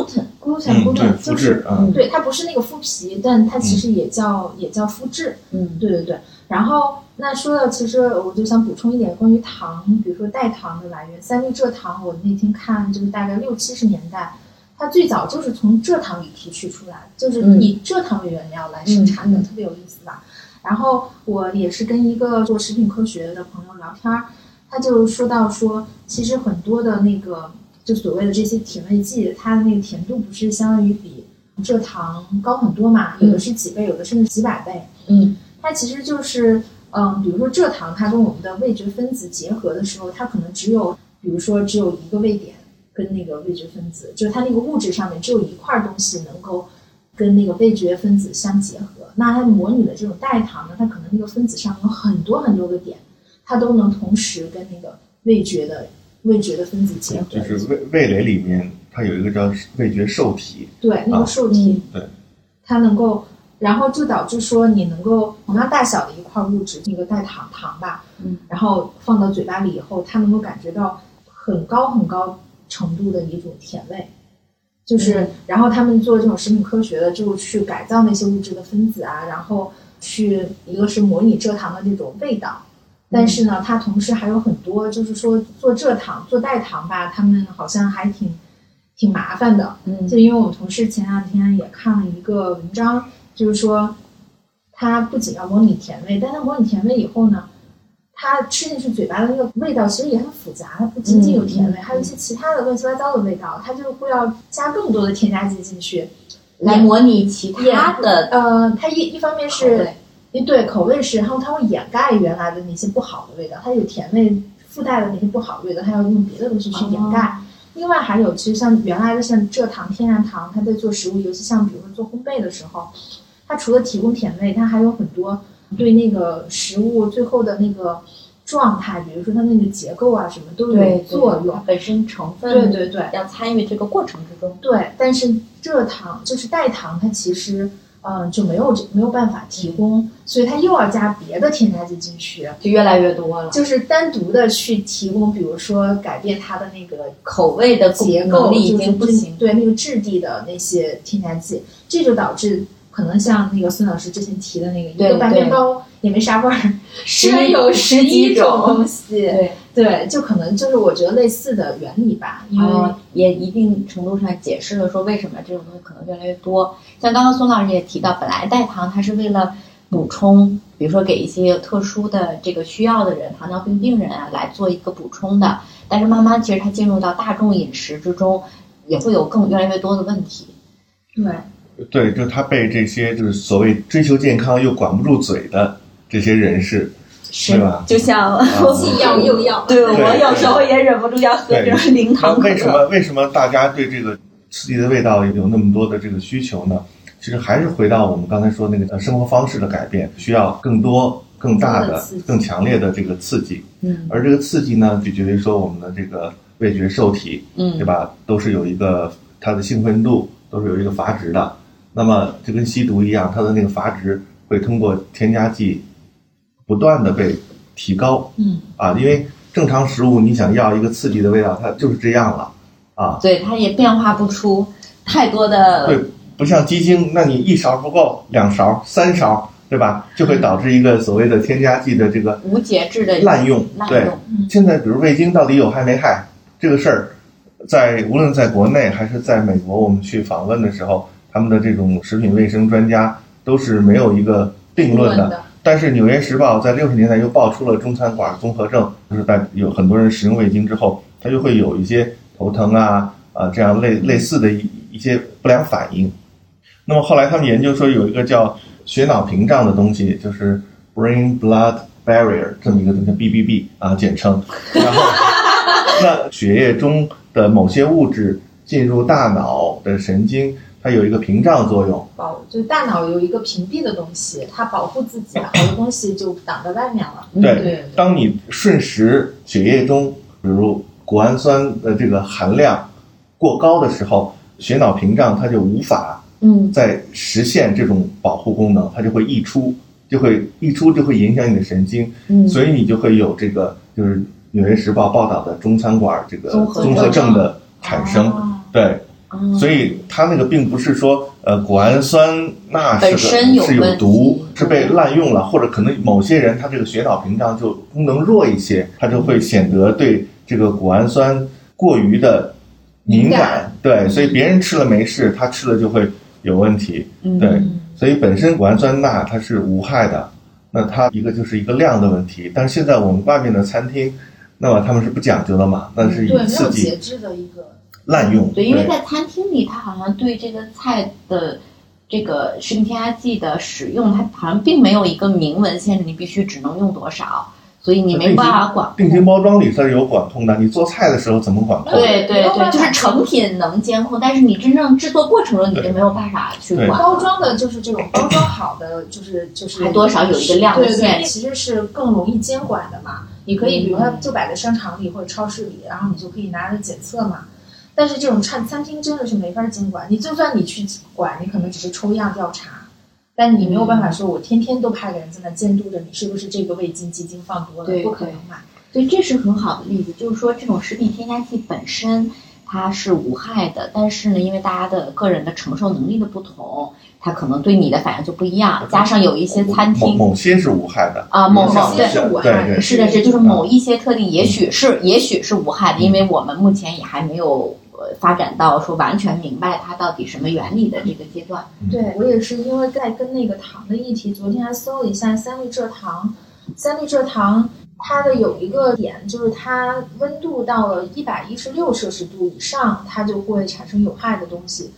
，gluten
肤
就是对，它不是那个麸皮，但它其实也叫、也叫麸质。
嗯。
对对对。然后那说到，其实我就想补充一点关于糖，比如说代糖的来源，三氯蔗糖，我那天看就是大概六七十年代，它最早就是从蔗糖里提取出来，就是
嗯
以蔗糖为原料来生产的，特别有意思吧。然后我也是跟一个做食品科学的朋友聊天儿，他就说到说，其实很多的那个就所谓的这些甜味剂，它的那个甜度不是相当于比蔗糖高很多嘛？有的是几倍，有的甚至几百倍。
嗯
它其实就是，嗯，比如说蔗糖，它跟我们的味觉分子结合的时候，它可能只有比如说只有一个位点跟那个味觉分子，就是它那个物质上面只有一块东西能够跟那个味觉分子相结合。那它模拟的这种代糖呢，它可能那个分子上有很多很多个点，它都能同时跟那个味觉的味觉的分子结合。
就是味味蕾里面它有一个叫味觉受体，
对那个受体，
对，
它能够，然后就导致说你能够同样大小的一块物质，那个代糖糖吧，
嗯，
然后放到嘴巴里以后，它能够感觉到很高很高程度的一种甜味。就是，然后他们做这种食品科学的，就去改造那些物质的分子啊，然后去一个是模拟蔗糖的这种味道，但是呢，它同时还有很多，就是说做蔗糖、做代糖吧，他们好像还挺挺麻烦的。
嗯
就因为我们同事前两天也看了一个文章，就是说，它不仅要模拟甜味，但它模拟甜味以后呢，它吃进去嘴巴的那个味道其实也很复杂，它不仅仅有甜味，还有一些其他的乱七八糟的味道，它就会要加更多的添加剂进去，
来模拟其他的
呃，它一一方面是对口味是，然后它会掩盖原来的那些不好的味道，它有甜味附带的那些不好的味道，它要用别的东西去掩盖。另外还有，其实像原来的像蔗糖、天然糖，它在做食物，尤其像比如说做烘焙的时候，它除了提供甜味，它还有很多对那个食物最后的那个状态，比如说它那个结构啊什么都有作用
它。本身成分
对对对
要参与这个过程之中。
对，但是蔗糖就是代糖，它其实嗯、呃就没有这没有办法提供，所以它又要加别的添加剂进去，
就越来越多了，
就是单独的去提供，比如说改变它的那个
口味的
结构，
已经不行。
对那个质地的那些添加剂，这就导致可能像那个孙老师之前提的那个，一个白面包也没啥味儿，
十
居然有十一种
种
东西，
对，
对，就可能就是我觉得类似的原理吧，因为、
呃，也一定程度上解释了说为什么这种东西可能越来越多。像刚刚孙老师也提到，本来代糖它是为了补充，比如说给一些特殊的这个需要的人，糖尿病病人啊来做一个补充的。但是慢慢其实它进入到大众饮食之中，也会有更越来越多的问题。
对
对，就他被这些就是所谓追求健康又管不住嘴的这些人士，
是
吧？
就像
既要又要，
对
对
我有时候也忍不住要喝
对
这零糖可
为什。么为什么大家对这个刺激的味道有那么多的这个需求呢？其实还是回到我们刚才说那个呃生活方式的改变，需要更多、更大的
更
强烈的这个刺激。
嗯
而这个刺激呢，取决于说我们的这个味觉受体，
嗯
对吧？都是有一个它的兴奋度都是有一个阀值的。那么就跟吸毒一样，它的那个阀值会通过添加剂不断的被提高
嗯，
啊，因为正常食物你想要一个刺激的味道，它就是这样了啊。
对，它也变化不出太多的
对，不像鸡精，那你一勺不够，两勺、三勺，对吧？就会导致一个所谓的添加剂的这个
无节制的
滥用。对
滥用，
现在比如味精到底有害没害这个事儿，在无论在国内还是在美国，我们去访问的时候，他们的这种食品卫生专家都是没有一个定论的。但是《纽约时报》在六十年代又爆出了中餐馆综合症，就是在有很多人食用味精之后，他就会有一些头疼啊啊这样类类似的一一些不良反应。那么后来他们研究说有一个叫血脑屏障的东西，就是 brain blood barrier 这么一个东西，BBB 啊简称。然后那血液中的某些物质进入大脑的神经，它有一个屏障作用。
保就大脑有一个屏蔽的东西，它保护自己，好多东西就挡在外面了。
嗯
对，
对对
当你瞬时血液中，比如谷氨酸的这个含量过高的时候，血脑屏障它就无法
嗯
在实现这种保护功能，它就会溢出，就会溢出就会影响你的神经，
嗯，
所以你就会有这个就是《纽约时报》报道的中餐馆这个
综合
症的产生。
哦
对，
嗯
所以它那个并不是说呃谷氨酸钠是
本
个是有毒，是被滥用了，或者可能某些人他这个血脑屏障就功能弱一些，他就会显得对这个谷氨酸过于的敏
敏
感
感。
对，所以别人吃了没事，他吃了就会有问题。
嗯
对，所以本身谷氨酸钠它是无害的，那它一个就是一个量的问题。但是现在我们外面的餐厅，那么他们是不讲究的嘛，那是以刺激
有节制的一个，
滥用。
对，因为在餐厅里，他好像对这个菜的这个食品添加剂的使用，它好像并没有一个明文限制，你必须只能用多少。所以你没办法管控。
定型包装里它是有管控的，你做菜的时候怎么管控？
对对对，就是成品能监控，但是你真正制作过程中你就没有办法去管。
包装的就是这种包装好的，就是就是
还多少有一个量的
对
限
对，其实是更容易监管的嘛。你可以比如说就摆在商场里或者超市里，然后你就可以拿着检测嘛。但是这种餐餐厅真的是没法监管，你就算你去管，你可能只是抽样调查，但你没有办法说我天天都派个人在那监督着你是不是这个味精鸡精放多了，
对
不可能嘛。
所以这是很好的例子，就是说这种食品添加剂本身它是无害的，但是呢，因为大家的个人的承受能力的不同，它可能对你的反应就不一样。加上有一些餐厅
某某些是无害的
啊某
比如像
某对
是无害的
是的，是就是某一些特定，也许是也许是无害的，因为我们目前也还没有呃发展到说完全明白它到底什么原理的这个阶段。
对我也是，因为在跟那个糖的议题，昨天还搜了一下三氯蔗糖。三氯蔗糖它的有一个点就是它温度到了一百一十六摄氏度以上，它就会产生有害的东西。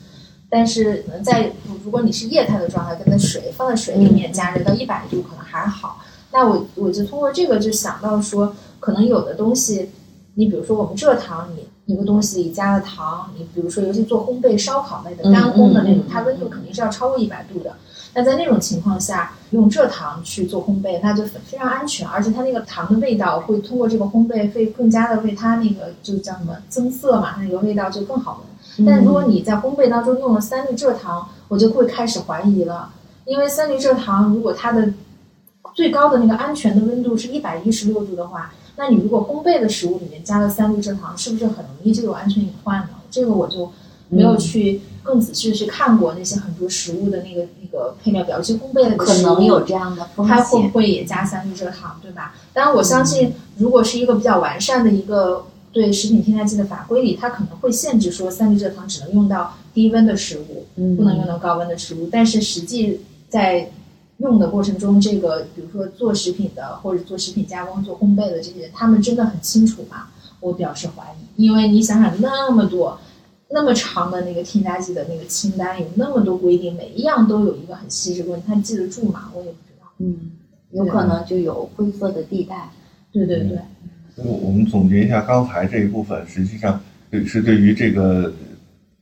但是呃在如果你是液态的状态，跟它水放在水里面加热到一百度可能还好。那我我就通过这个就想到说，可能有的东西，你比如说我们蔗糖，你一个东西里加了糖，你比如说尤其做烘焙、烧烤类的干烘的那种它温度肯定是要超过一百度的。那在那种情况下，用蔗糖去做烘焙，那就非非常安全，而且它那个糖的味道会通过这个烘焙，会更加的为它那个就叫什么增色嘛，它那个味道就更好闻。但如果你在烘焙当中用了三氯蔗糖，我就会开始怀疑了，因为三氯蔗糖如果它的最高的那个安全的温度是一百一十六度的话，那你如果烘焙的食物里面加了三氯蔗糖，是不是很容易就有安全隐患呢？这个我就没有去更仔细的去看过那些很多食物的那个那个配料表，尤其烘焙的
可能有这样的风
它会不。会也加三氯蔗糖，对吧？当然，我相信，如果是一个比较完善的一个对食品添加剂的法规里，它可能会限制说三氯蔗糖只能用到低温的食物，
嗯
不能用到高温的食物。但是实际在用的过程中，这个比如说做食品的或者做食品加工、做烘焙的这些人，他们真的很清楚吗？我表示怀疑，因为你想想那么多。那么长的那个添加剂的那个清单，有那么多规定，每一样都有一个很细致的问题，他记得住吗？我也不知道。
嗯，有可能就有灰色的地带。
对对对，
我我们总结一下刚才这一部分，实际上是对于这个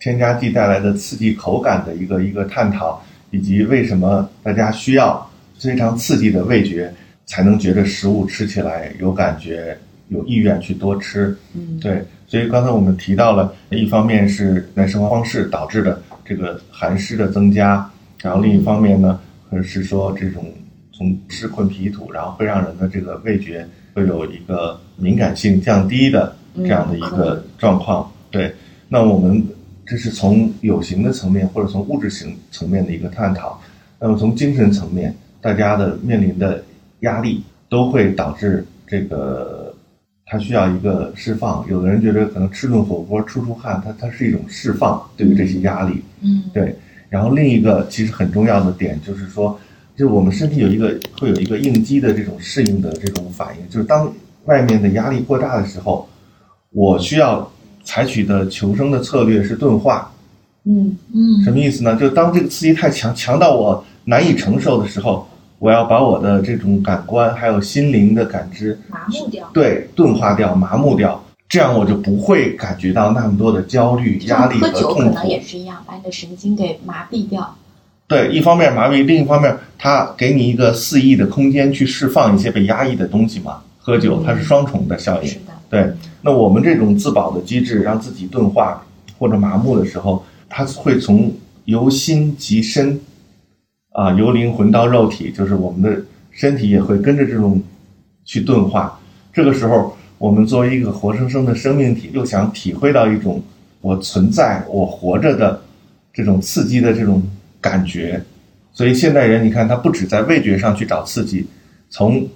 添加剂带来的刺激口感的一个一个探讨，以及为什么大家需要非常刺激的味觉，才能觉得食物吃起来有感觉、有意愿去多吃。
嗯，
对，所以刚才我们提到了，一方面是在生活方式导致的这个寒湿的增加，然后另一方面呢，呃是说这种从湿困脾土，然后会让人的这个味觉会有一个敏感性降低的这样的一个状况。对，那我们这是从有形的层面或者从物质型层面的一个探讨。那么从精神层面，大家的面临的压力都会导致这个他需要一个释放。有的人觉得可能吃顿火锅出出汗，它它是一种释放，对于这些压力。
嗯
对，然后另一个其实很重要的点就是说，就是我们身体有一个会有一个应激的这种适应的这种反应，就是当外面的压力过大的时候，我需要采取的求生的策略是钝化。
嗯
嗯
什么意思呢？就当这个刺激太强，强到我难以承受的时候，我要把我的这种感官还有心灵的感知
麻木掉。
对钝化掉、麻木掉，这样我就不会感觉到那么多的焦虑、压力和
喝酒可
痛苦
能。也是一样，把你的神经给麻痹掉。
对，一方面麻痹，另一方面它给你一个肆意的空间去释放一些被压抑的东西嘛。喝酒它是双重的效应。
是的，
对，那我们这种自保的机制，让自己钝化或者麻木的时候，它会从由心及身，啊，由灵魂到肉体，就是我们的身体也会跟着这种去钝化。这个时候，我们作为一个活生生的生命体，又想体会到一种我存在、我活着的这种刺激的这种感觉。所以现代人，你看他不止在味觉上去找刺激，从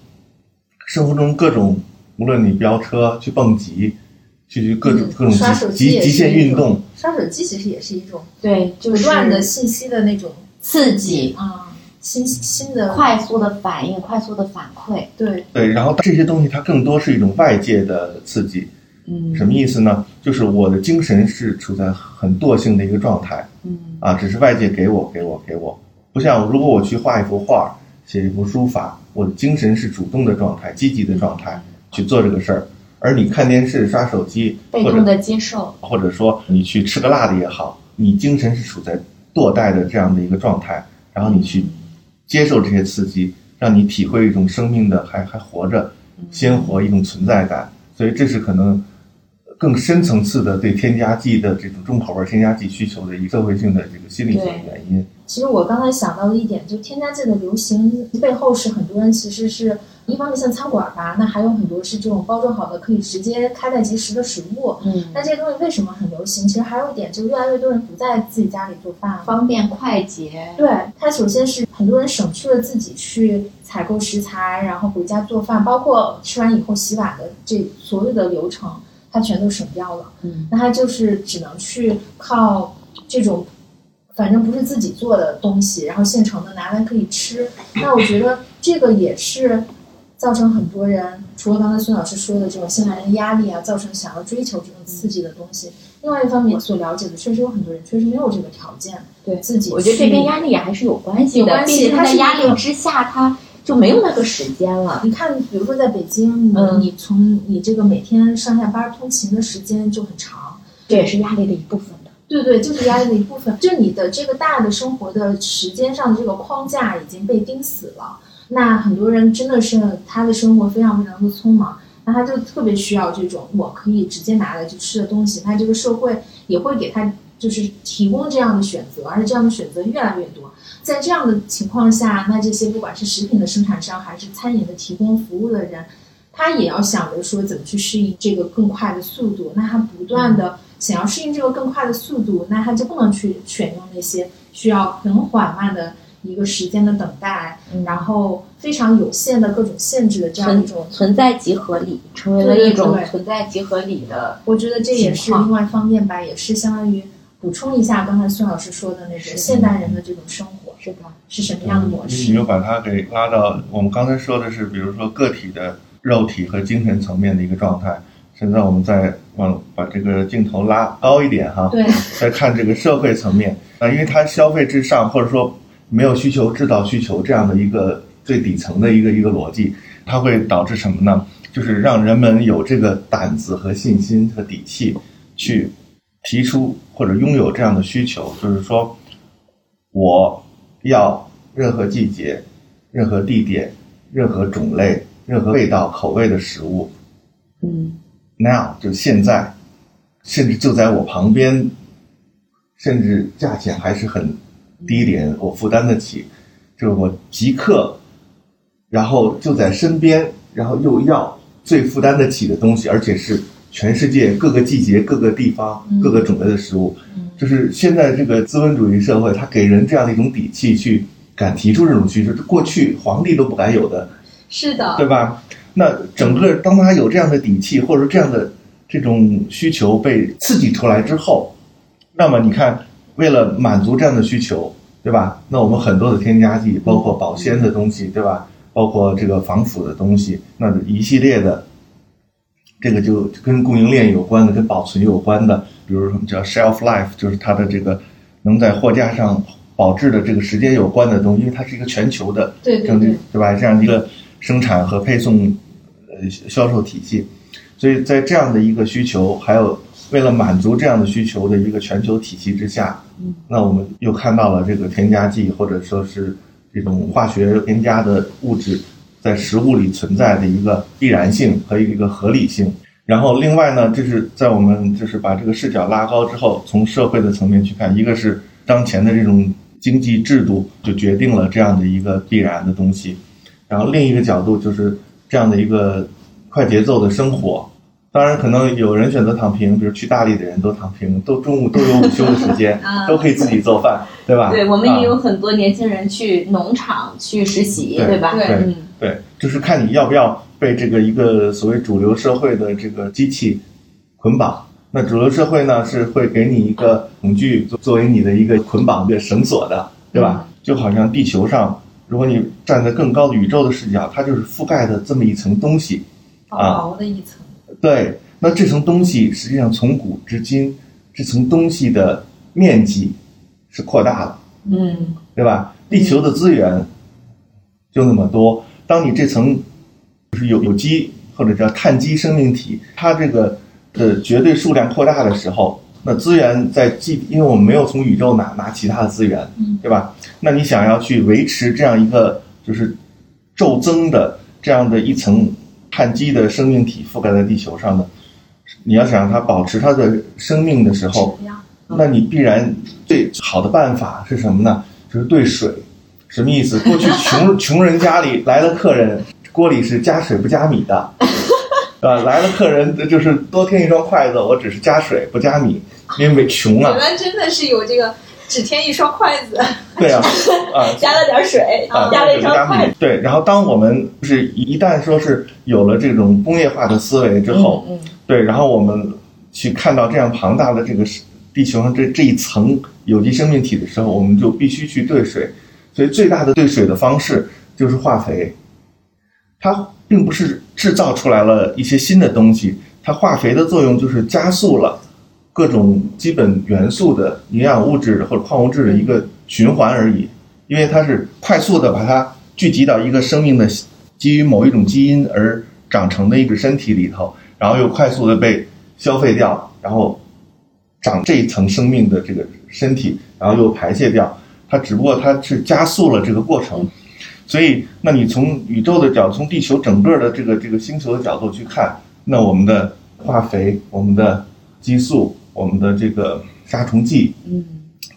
生活中各种，无论你飙车、去蹦极、去去各种
嗯
各种极极极限运动，
刷手机其实也是一种
对，就是
不断的信息的那种
刺激、
啊，新新的
快速的反应、快速的反馈。
对，
对，然后这些东西它更多是一种外界的刺激，
嗯。
什么意思呢？就是我的精神是处在很惰性的一个状态。
嗯。
啊，只是外界给我给我给我，不像如果我去画一幅画，写一幅书法，我的精神是主动的状态、积极的状态去做这个事儿。而你看电视、刷手机，
被动的接受，
或者说你去吃个辣的也好，你精神是处在堕怠的这样的一个状态，然后你去接受这些刺激，让你体会一种生命的还还活着、鲜活一种存在感。所以这是可能更深层次的对添加剂的这种重口味添加剂需求的一个社会性的这个心理学原因。
其实我刚才想到的一点，就添加剂的流行背后是很多人其实是一方面像餐馆吧，那还有很多是这种包装好的可以直接开袋即食的食物。
嗯，
那这些东西为什么很流行？其实还有一点，就是越来越多人不在自己家里做饭。
方便快捷，
对，它首先是很多人省去了自己去采购食材，然后回家做饭，包括吃完以后洗碗的这所有的流程，它全都省掉了。
嗯，
那它就是只能去靠这种，反正不是自己做的东西，然后现成的拿来可以吃。那我觉得这个也是造成很多人，除了刚才孙老师说的这种现代人的压力啊，造成想要追求这种刺激的东西。另外一方面，我所了解的，确实有很多人确实没有这个条件，
对
自己
我觉得这
去
跟压力也还是有关系的，
有关系
毕竟
它是一
在压力之下，他就没有那个时间了。
你看，比如说在北京，你、
嗯
你从你这个每天上下班通勤的时间就很长，
这也是压力的一部分的。
对对，就是压力的一部分。就你的这个大的生活的时间上的这个框架已经被钉死了。那很多人真的是他的生活非常非常的匆忙，那他就特别需要这种我可以直接拿来就吃的东西。那这个社会也会给他就是提供这样的选择，而且这样的选择越来越多。在这样的情况下，那这些不管是食品的生产商还是餐饮的提供服务的人，他也要想着说怎么去适应这个更快的速度。那他不断的想要适应这个更快的速度，那他就不能去选用那些需要很缓慢的一个时间的等待，
嗯
然后非常有限的各种限制的这样一种。
存在即合理，成为了一种存在即合理的。
我觉得这也是另外一方面吧，也是相当于补充一下刚才孙老师说的那
是
种现代人的这种生活
是的，
是什么样的模式
你
式。
又把它给拉到我们刚才说的是，比如说个体的肉体和精神层面的一个状态。现在我们再往把这个镜头拉高一点哈，
对，
再看这个社会层面啊，因为它消费至上，或者说没有需求制造需求这样的一个最底层的一个一个逻辑，它会导致什么呢？就是让人们有这个胆子和信心和底气去提出或者拥有这样的需求，就是说，我要任何季节、任何地点、任何种类、任何味道、口味的食物
嗯
，，now 就现在，甚至就在我旁边，甚至价钱还是很低廉，我负担得起，就是我即刻，然后就在身边，然后又要最负担得起的东西，而且是全世界各个季节、各个地方、
嗯
各个种类的食物。
嗯
就是现在这个资本主义社会，它给人这样的一种底气，去敢提出这种需求，这过去皇帝都不敢有的，
是的，
对吧？那整个当他有这样的底气，或者说这样的这种需求被刺激出来之后，那么你看，为了满足这样的需求，对吧？那我们很多的添加剂，包括保鲜的东西，对吧？包括这个防腐的东西，那一系列的，这个就跟供应链有关的，跟保存有关的，比如什么叫 shelf life，就是它的这个能在货架上保质的这个时间有关的东西，因为它是一个全球的
对对对
对吧？这样一个生产和配送呃销售体系，所以在这样的一个需求，还有为了满足这样的需求的一个全球体系之下，
嗯，
那我们又看到了这个添加剂或者说是这种化学添加的物质在食物里存在的一个必然性和一个合理性。然后另外呢，就是在我们就是把这个视角拉高之后，从社会的层面去看，一个是当前的这种经济制度就决定了这样的一个必然的东西，然后另一个角度就是这样的一个快节奏的生活。当然，可能有人选择躺平，比如去大理的人都躺平，都中午都有午休的时间，
啊
都可以自己做饭，对吧？
对，我们
啊
也有很多年轻人去农场去实习，
对
对吧？
对
嗯，
对，就是看你要不要被这个一个所谓主流社会的这个机器捆绑。那主流社会呢，是会给你一个恐惧作作为你的一个捆绑的绳索的，对吧？就好像地球上，如果你站在更高的宇宙的视角，它就是覆盖的这么一层东西。
薄
啊
薄的一层。
对，那这层东西实际上从古至今，这层东西的面积是扩大了。
嗯，
对吧？地球的资源就那么多。当你这层就是有有机或者叫碳基生命体，它这个的绝对数量扩大的时候，那资源在既因为我们没有从宇宙拿拿其他的资源，对吧？那你想要去维持这样一个就是骤增的这样的一层碳基的生命体覆盖在地球上的，你要想让它保持它的生命的时候，那你必然最好的办法是什么呢？就是兑水。什么意思？过去 穷穷人家里来了客人，锅里是加水不加米的，啊，来了客人就是多添一双筷子，我只是加水不加米，因为穷啊
原。来真的是有这个只添一双筷子，
对啊，啊，
加了点水，
啊，
加了一双筷子。。
米对，然后当我们就是一旦说是有了这种工业化的思维之后，
嗯
对，然后我们去看到这样庞大的这个是地球上这这一层有机生命体的时候，我们就必须去兑水。所以最大的兑水的方式就是化肥，它并不是制造出来了一些新的东西，它化肥的作用就是加速了各种基本元素的营养物质或者矿物质的一个循环而已。因为它是快速的把它聚集到一个生命的基于某一种基因而长成的一个身体里头，然后又快速的被消费掉，然后长这一层生命的这个身体，然后又排泄掉。它只不过它是加速了这个过程，所以那你从宇宙的角，从地球整个的这个这个星球的角度去看，那我们的化肥、我们的激素、我们的这个杀虫剂，
嗯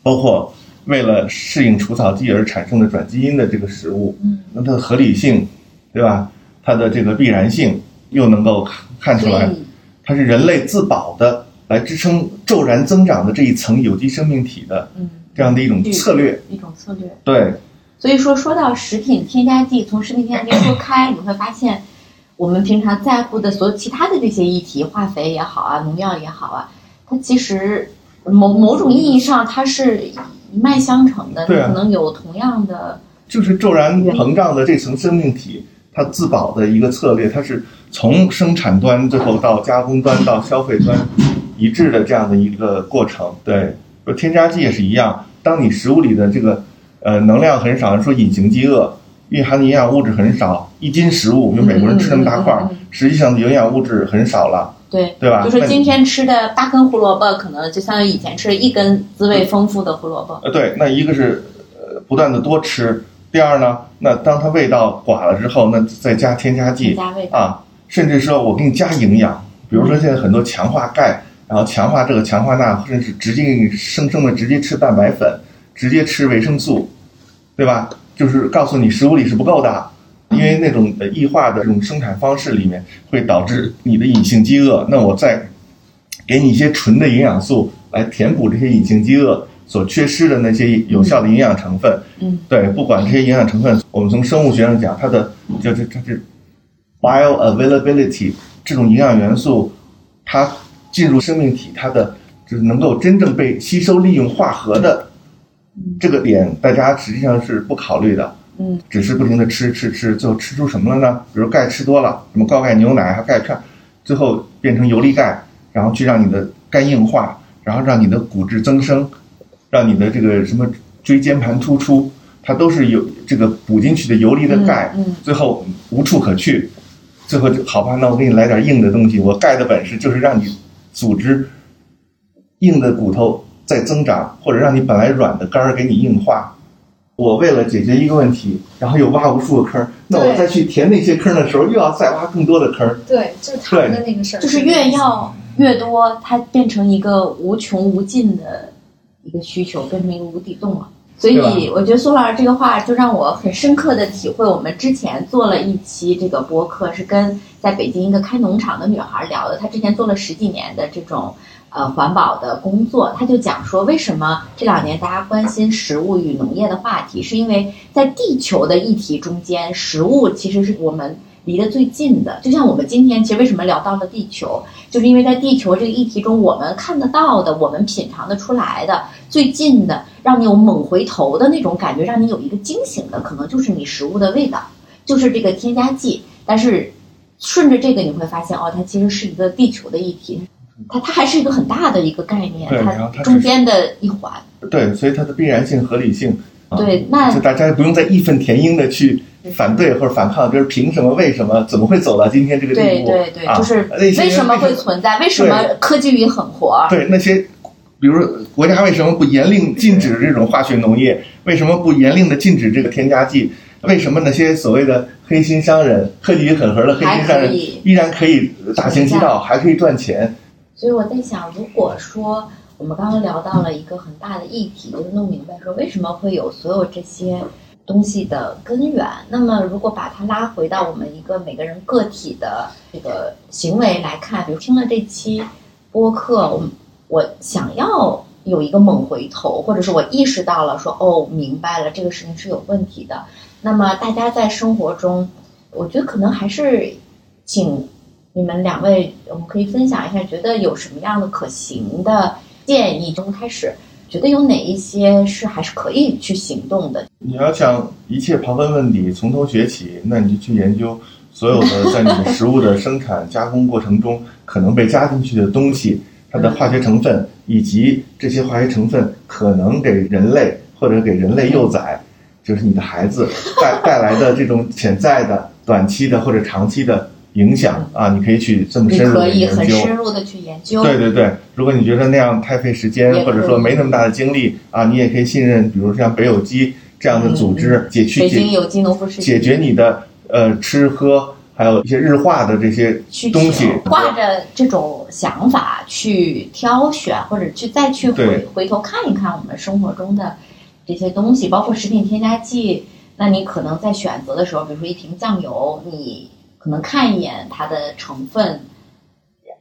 包括为了适应除草剂而产生的转基因的这个食物，
嗯，
那它的合理性，对吧？它的这个必然性又能够看看出来，它是人类自保的来支撑骤然增长的这一层有机生命体的
嗯，
这样的一种策略。
一种策略。
对，
所以说，说到食品添加剂，从食品添加剂说开，你会发现，我们平常在乎的所有其他的这些议题，化肥也好啊，农药也好啊，它其实某某种意义上它是一脉相承的，
对啊。
它可能有同样的，
就是骤然膨胀的这层生命体，它自保的一个策略，它是从生产端最后到加工端到消费端一致的这样的一个过程。对，说添加剂也是一样，当你食物里的这个呃能量很少，说隐形饥饿，蕴含的营养物质很少，一斤食物，就美国人吃那么大块实际上的营养物质很少了，
对。
对吧？
就
是
今天吃的八根胡萝卜，可能就相当于以前吃的一根滋味丰富的胡萝卜。
呃，对，那一个是呃不断的多吃，第二呢，那当它味道寡了之后，那再加添加剂
加味，
啊，甚至说我给你加营养，比如说现在很多强化钙，然后强化这个强化那，甚至直接给你生生的直接吃蛋白粉，直接吃维生素，对吧？就是告诉你食物里是不够的。因为那种呃异化的这种生产方式里面会导致你的隐性饥饿，那我再给你一些纯的营养素来填补这些隐性饥饿所缺失的那些有效的营养成分。
嗯，
对，不管这些营养成分，我们从生物学上讲，它的就是它是 bioavailability 这种营养元素，它进入生命体，它的就是能够真正被吸收、利用、化合的这个点，大家实际上是不考虑的。
嗯，
只是不停的吃吃吃，最后吃出什么了呢？比如钙吃多了，什么高钙牛奶还钙片，最后变成游离钙，然后去让你的肝硬化，然后让你的骨质增生，让你的这个什么椎间盘突出，它都是有这个补进去的游离的钙，
嗯嗯
最后无处可去，最后就好吧，那我给你来点硬的东西，我钙的本事就是让你组织硬的骨头再增长，或者让你本来软的肝儿给你硬化。我为了解决一个问题，然后又挖无数个坑儿，那我再去填那些坑儿的时候，又要再挖更多的坑儿。
对，就是谈的那个事儿，
就是越要越多，它变成一个无穷无尽的一个需求，变成一个无底洞了。所以我觉得苏老师这个话就让我很深刻的体会。我们之前做了一期这个播客，是跟在北京一个开农场的女孩聊的。她之前做了十几年的这种呃环保的工作，他就讲说，为什么这两年大家关心食物与农业的话题，是因为在地球的议题中间，食物其实是我们离得最近的。就像我们今天其实为什么聊到了地球，就是因为在地球这个议题中，我们看得到的、我们品尝得出来的、最近的，让你有猛回头的那种感觉，让你有一个惊醒的，可能就是你食物的味道，就是这个添加剂。但是顺着这个，你会发现哦，它其实是一个地球的议题，它它还是一个很大的一个概念，
对然后它
它中间的一环。
对，所以它的必然性、合理性，啊
对那
就大家不用再义愤填膺的去反对或者反抗，就是凭什么、为什么、怎么会走到今天这个地步？
对对对，
啊
就是为什么会存在？为什么科技与狠活？
对那些，比如国家为什么不严令禁止这种化学农业？为什么不严令的禁止这个添加剂？为什么那些所谓的黑心商人、科技与狠活的黑心商人依然可以大行其道，还可以赚钱？
所以我在想，如果说我们刚刚聊到了一个很大的议题，就是弄明白说为什么会有所有这些东西的根源。那么，如果把它拉回到我们一个每个人个体的这个行为来看，比如听了这期播客，我我想要有一个猛回头，或者是我意识到了说哦，明白了这个事情是有问题的。那么大家在生活中，我觉得可能还是请你们两位，我们可以分享一下，觉得有什么样的可行的建议？从开始，觉得有哪一些是还是可以去行动的？
你要想一切刨根问底，从头学起，那你就去研究所有的在你的食物的生产加工过程中可能被加进去的东西，它的化学成分，以及这些化学成分可能给人类或者给人类幼崽，就是你的孩子带带来的这种潜在的短期的或者长期的影响啊，你可以去这么
你
深入
可以很
的研究。
深入的去研究。
对对对，如果你觉得那样太费时间，或者说没那么大的精力啊，你也可以信任，比如像北有机这样的组织，解去解
北京有机农夫市
解决你的呃吃喝，还有一些日化的这些东西，
挂着这种想法去挑选，或者去再去回回头看一看我们生活中的这些东西，包括食品添加剂。那你可能在选择的时候，比如说一瓶酱油，你可能看一眼它的成分，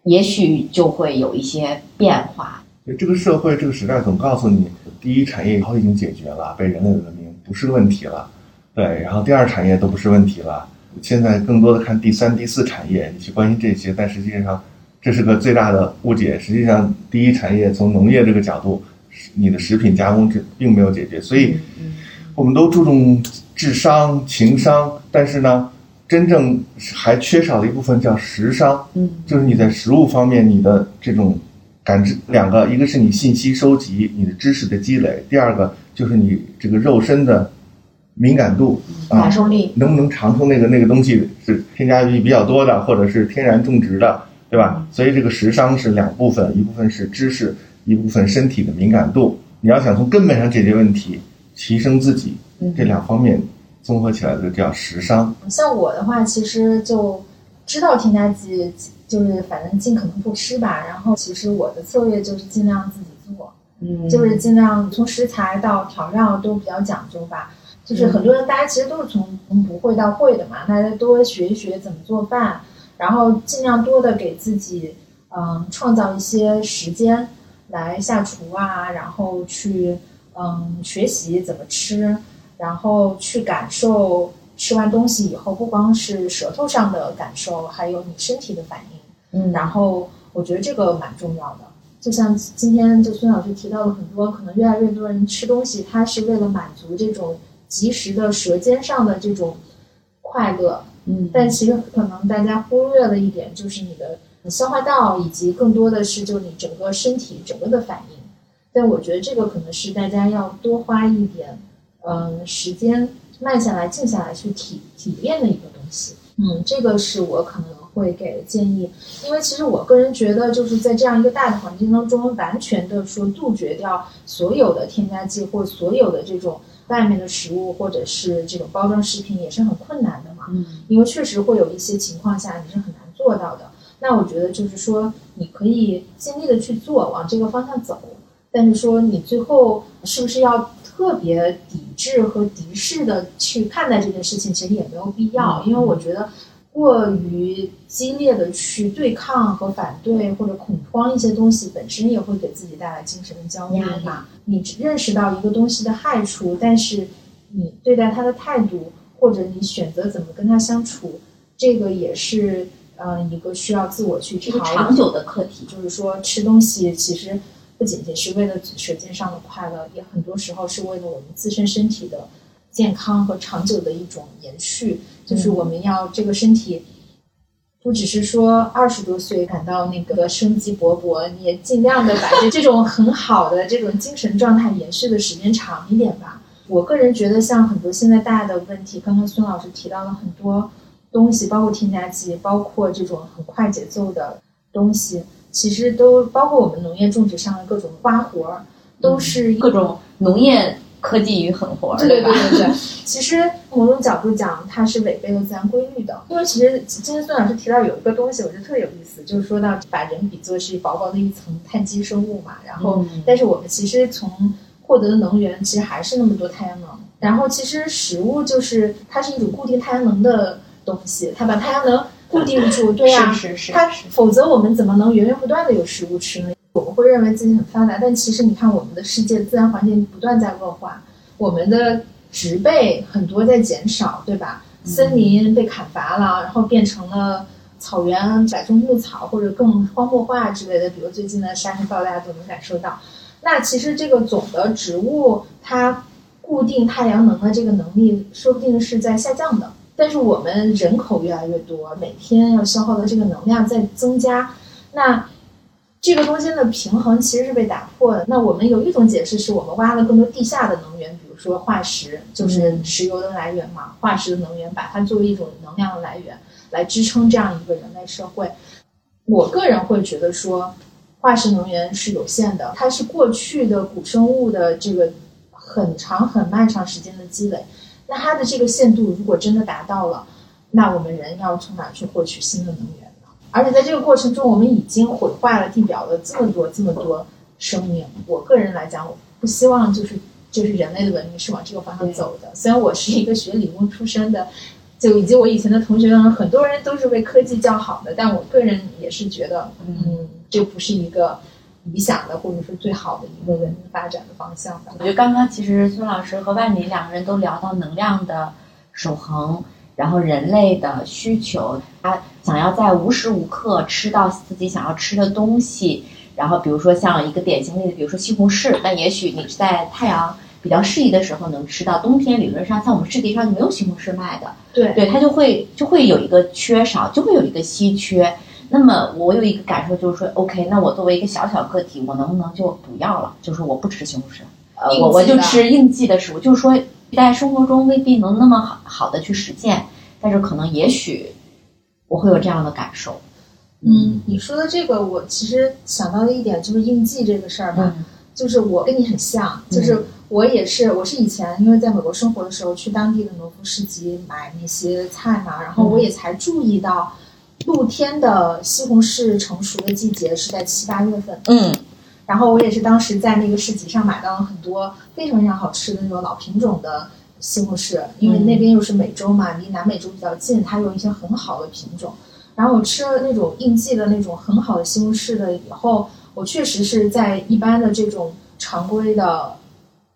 也许就会有一些变化。
这个社会这个时代总告诉你，第一产业以后已经解决了，被人类文明不是问题了，对，然后第二产业都不是问题了，现在更多的看第三、第四产业，你去关心这些，但实际上这是个最大的误解。实际上，第一产业从农业这个角度，你的食品加工这并没有解决，所以我们都注重智商、情商，但是呢，真正还缺少了一部分叫食商。
嗯
就是你在食物方面，你的这种感知两个，一个是你信息收集、你的知识的积累，第二个就是你这个肉身的敏感度啊
感，受力，
能不能尝出那个那个东西是添加剂比较多的，或者是天然种植的，对吧？所以这个食商是两部分，一部分是知识，一部分身体的敏感度。你要想从根本上解决问题，提升自己，
嗯
这两方面综合起来就叫食商。
像我的话，其实就知道添加剂，就是反正尽可能不吃吧。然后其实我的策略就是尽量自己做，
嗯，
就是尽量从食材到调料都比较讲究吧。就是很多人，大家其实都是从从不会到会的嘛，大家多学一学怎么做饭，然后尽量多的给自己嗯创造一些时间来下厨啊，然后去嗯学习怎么吃，然后去感受吃完东西以后，不光是舌头上的感受，还有你身体的反应。
嗯，
然后我觉得这个蛮重要的。就像今天就孙老师提到了很多，可能越来越多人吃东西，他是为了满足这种及时的舌尖上的这种快乐，
嗯，
但其实可能大家忽略了一点，就是你的消化道，以及更多的是就你整个身体整个的反应。但我觉得这个可能是大家要多花一点嗯时间慢下来、静下来去体体验的一个东西。嗯，这个是我可能会给的建议，因为其实我个人觉得，就是在这样一个大的环境当中，完全的说杜绝掉所有的添加剂或所有的这种外面的食物或者是这种包装食品，也是很困难的嘛。
嗯
因为确实会有一些情况下你是很难做到的。那我觉得就是说，你可以尽力的去做，往这个方向走，但是说你最后是不是要特别抵制和敌视的去看待这件事情，其实也没有必要，因为我觉得。过于激烈的去对抗和反对或者恐慌一些东西，本身也会给自己带来精神的焦虑嘛。你认识到一个东西的害处，但是你对待它的态度，或者你选择怎么跟它相处，这个也是呃一个需要自我去
这个
调
长久的课题。
就是说吃东西其实不仅仅是为了舌尖上的快乐，也很多时候是为了我们自身身体的健康和长久的一种延续。就是我们要这个身体，不只是说二十多岁感到那个生机勃勃，你也尽量的把这这种很好的这种精神状态延续的时间长一点吧。我个人觉得，像很多现在大的问题，刚刚孙老师提到了很多东西，包括添加剂，包括这种很快节奏的东西，其实都包括我们农业种植上的各种花活儿，都是
各种农业科技与狠活儿，
对对
吧？
对对对，其实某种角度讲，它是违背了自然规律的。因为其实今天孙老师提到有一个东西，我觉得特别有意思，就是说到把人比作是薄薄的一层碳基生物嘛，然后、
嗯
但是我们其实从获得的能源其实还是那么多太阳能，然后其实食物就是它是一种固定太阳能的东西，它把太阳能固定住，对呀、
是是是
它
是
否则我们怎么能源源不断的有食物吃呢？我们会认为自己很发达，但其实你看我们的世界自然环境不断在恶化，我们的植被很多在减少，对吧？森林被砍伐了，然后变成了草原，改种牧草或者更荒漠化之类的，比如最近的沙尘暴，大家都能感受到。那其实这个总的植物它固定太阳能的这个能力，说不定是在下降的。但是我们人口越来越多，每天要消耗的这个能量在增加，那这个中间的平衡其实是被打破的。那我们有一种解释是我们挖了更多地下的能源，比如说化石，就是石油的来源嘛，化石的能源，把它作为一种能量的来源来支撑这样一个人类社会。我个人会觉得说，化石能源是有限的，它是过去的古生物的这个很长很漫长时间的积累。那它的这个限度如果真的达到了，那我们人要从哪去获取新的能源呢？而且在这个过程中，我们已经毁坏了地表的这么多这么多生命。我个人来讲，我不希望就是就是人类的文明是往这个方向走的。虽然我是一个学理工出身的，就以及我以前的同学当中，很多人都是为科技叫好的，但我个人也是觉得，嗯，这不是一个理想的或者是最好的一个文明发展的方向吧。
我觉得刚刚其实孙老师和万里两个人都聊到能量的守恒，然后人类的需求，他想要在无时无刻吃到自己想要吃的东西。然后比如说像一个典型例子，比如说西红柿，那也许你是在太阳比较适宜的时候能吃到，冬天理论上像我们世界上就没有西红柿卖的，
对
对，它就会就会有一个缺少，就会有一个稀缺。那么我有一个感受就是说，OK，那我作为一个小小个体，我能不能就不要了？就是我不吃西红柿，呃，我我就吃应季的食物。就是说，在生活中未必能那么好好的去实践，但是可能也许我会有这样的感受。
嗯，你说的这个，我其实想到的一点就是应季这个事儿吧，
嗯
就是我跟你很像，就是我也是，我是以前因为在美国生活的时候，去当地的农夫市集买那些菜嘛，然后我也才注意到，露天的西红柿成熟的季节是在七八月份，
嗯
然后我也是当时在那个市集上买到了很多非常非常好吃的那种老品种的西红柿，因为那边又是美洲嘛，离南美洲比较近，它有一些很好的品种。然后我吃了那种应季的那种很好的西红柿的以后，我确实是在一般的这种常规的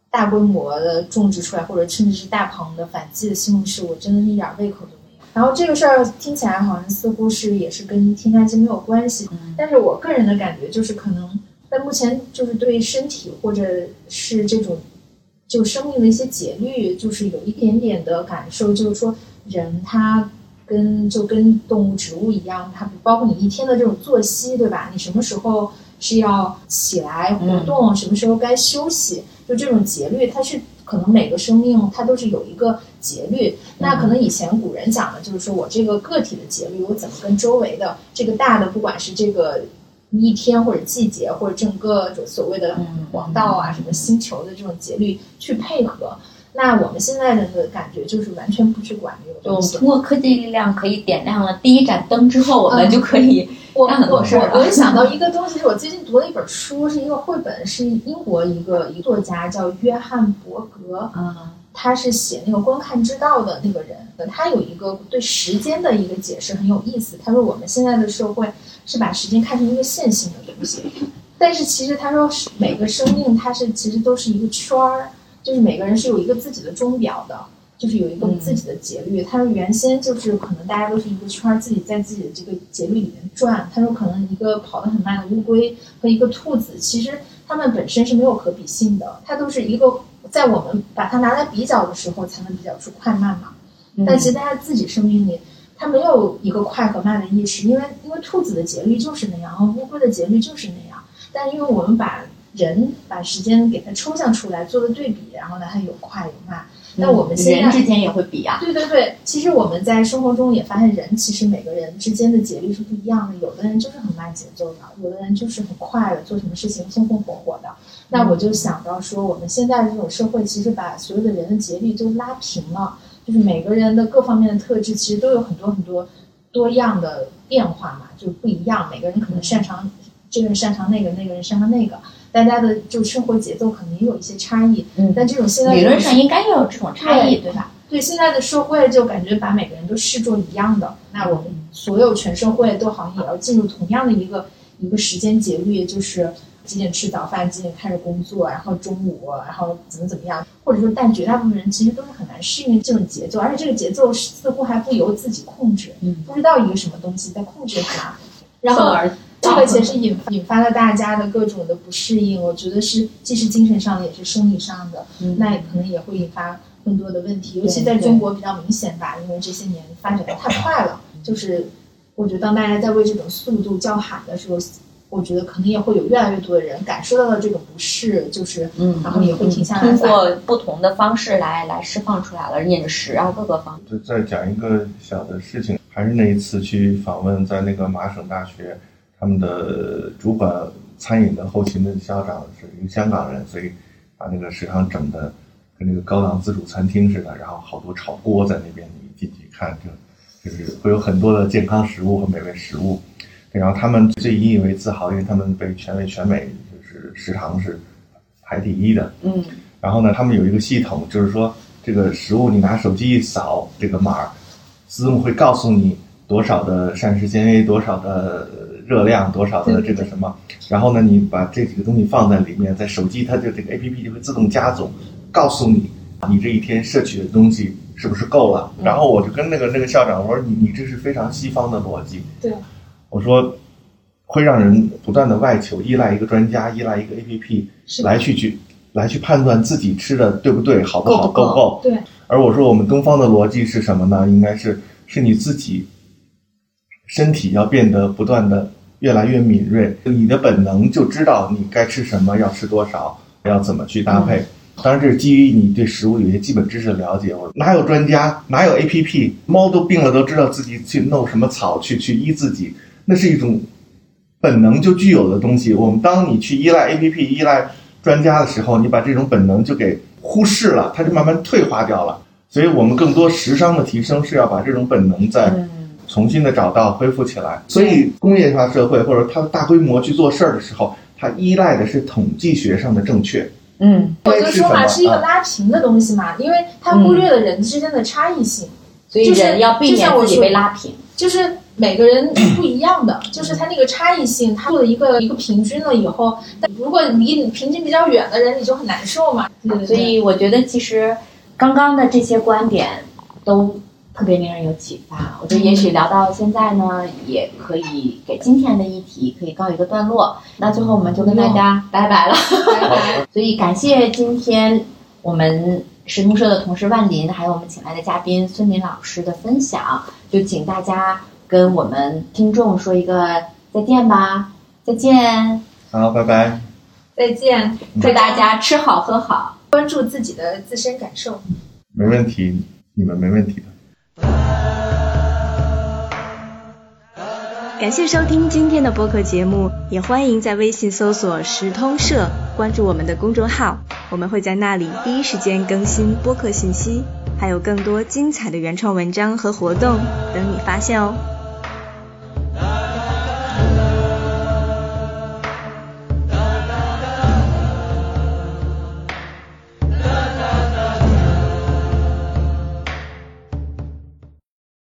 大规模的种植出来，或者甚至是大棚的反季的西红柿，我真的一点胃口都没有。然后这个事儿听起来好像似乎是也是跟添加剂没有关系，
嗯
但是我个人的感觉就是可能在目前就是对身体或者是这种就生命的一些节律，就是有一点点的感受，就是说人他跟就跟动物、植物一样，它包括你一天的这种作息，对吧？你什么时候是要起来活动，什么时候该休息，就这种节律，它是可能每个生命它都是有一个节律。那可能以前古人讲的就是说我这个个体的节律，我怎么跟周围的这个大的，不管是这个一天或者季节，或者整个所谓的
嗯
黄道啊、什么星球的这种节律去配合。那我们现在人的感觉就是完全不去管这个东西。
通过科技力量可以点亮了第一盏灯之后，我们就可以
我
干很
我
多事儿了
我我就想到一个东西，是我最近读了一本书，是一个绘本，是英国一个一个作家叫约翰伯格，
啊
他是写那个《观看之道》的那个人，他有一个对时间的一个解释很有意思。他说我们现在的社会是把时间看成一个线性的东西，但是其实他说每个生命它是其实都是一个圈儿，就是每个人是有一个自己的钟表的。就是有一个自己的节律，他说原先就是可能大家都是一个圈儿，自己在自己的这个节律里面转。他说可能一个跑得很慢的乌龟和一个兔子，其实它们本身是没有可比性的，它都是一个在我们把它拿来比较的时候才能比较出快慢嘛。但其实在他自己生命里，他没有一个快和慢的意识，因为因为兔子的节律就是那样，乌龟的节律就是那样。但因为我们把人把时间给它抽象出来，做个对比，然后呢，它有快有慢。那我们现在、
人之间也会比啊。
对对对，其实我们在生活中也发现，人其实每个人之间的节律是不一样的。有的人就是很慢节奏的，有的人就是很快的，做什么事情风风火火的。那我就想到说，我们现在的这种社会，其实把所有的人的节律都拉平了，就是每个人的各方面的特质，其实都有很多很多多样的变化嘛，就不一样。每个人可能擅长这个人擅长那个，那个人擅长那个。大家的就生活节奏可能也有一些差异，
嗯，
但这种现在
理论上应该要有这种差异，对吧？
对，现在的社会就感觉把每个人都视作一样的，那我们所有全社会都好像也要进入同样的一个一个时间节律，就是几点吃早饭，几点开始工作，然后中午，然后怎么怎么样，或者说，但绝大部分人其实都是很难适应这种节奏，而且这个节奏似乎还不由自己控制，
嗯，
不知道一个什么东西在控制它，然后
而。
这个其实引引发了大家的各种的不适应，我觉得是既是精神上的，也是生理上的，那也可能也会引发更多的问题，尤其在中国比较明显吧，因为这些年发展的太快了。就是我觉得当大家在为这种速度叫喊的时候，我觉得可能也会有越来越多的人感受到了这种不适，就是
嗯，
然后也会停下来，
通过不同的方式来来释放出来了，饮食啊各个方面。
就再讲一个小的事情，还是那一次去访问，在那个麻省大学。他们的主管餐饮的后勤的校长是一个香港人，所以把那个食堂整的跟那个高档自助餐厅似的，然后好多炒锅在那边，你进去看就就是会有很多的健康食物和美味食物。然后他们最引以为自豪，因为他们被全美全美就是食堂是排第一的。
嗯。
然后呢，他们有一个系统，就是说这个食物你拿手机一扫这个码儿，自动会告诉你多少的膳食纤维，多少的。热量多少的这个什么，然后呢，你把这几个东西放在里面，在手机它就这个 A P P 就会自动加总，告诉你你这一天摄取的东西是不是够了。然后我就跟那个那个校长我说，你你这是非常西方的逻辑。
对，
我说会让人不断的外求，依赖一个专家，依赖一个 A P P 来去去来去判断自己吃的对不对，好不好，
够
不够。
对。
而我说我们东方的逻辑是什么呢？应该是是你自己身体要变得不断的。越来越敏锐，你的本能就知道你该吃什么，要吃多少，要怎么去搭配。当然，这是基于你对食物有些基本知识的了解。我哪有专家，哪有 A P P？猫都病了都知道自己去弄什么草去去医自己，那是一种本能就具有的东西。我们当你去依赖 A P P、依赖专家的时候，你把这种本能就给忽视了，它就慢慢退化掉了。所以我们更多时尚的提升是要把这种本能在。重新的找到恢复起来，所以工业化社会或者它大规模去做事儿的时候，它依赖的是统计学上的正确。
嗯，
我就说嘛，是一个拉平的东西嘛，因为它忽略了人之间的差异性，
所以人要避免自己被拉平。
就是每个人不一样的，就是他那个差异性，他做了一个一个平均了以后，如果离你平均比较远的人，你就很难受嘛。
所以我觉得其实刚刚的这些观点都。特别令人有启发，我觉得也许聊到现在呢，也可以给今天的议题可以告一个段落。那最后我们就跟大家拜拜了，
拜拜。
所以感谢今天我们石通社的同事万林，还有我们请来的嘉宾孙林老师的分享。就请大家跟我们听众说一个再见吧，再见。
好，拜拜。
再见。
祝大家吃好喝好，
关注自己的自身感受。
没问题，你们没问题的。
感谢收听今天的播客节目，也欢迎在微信搜索“时通社”，关注我们的公众号，我们会在那里第一时间更新播客信息，还有更多精彩的原创文章和活动等你发现哦。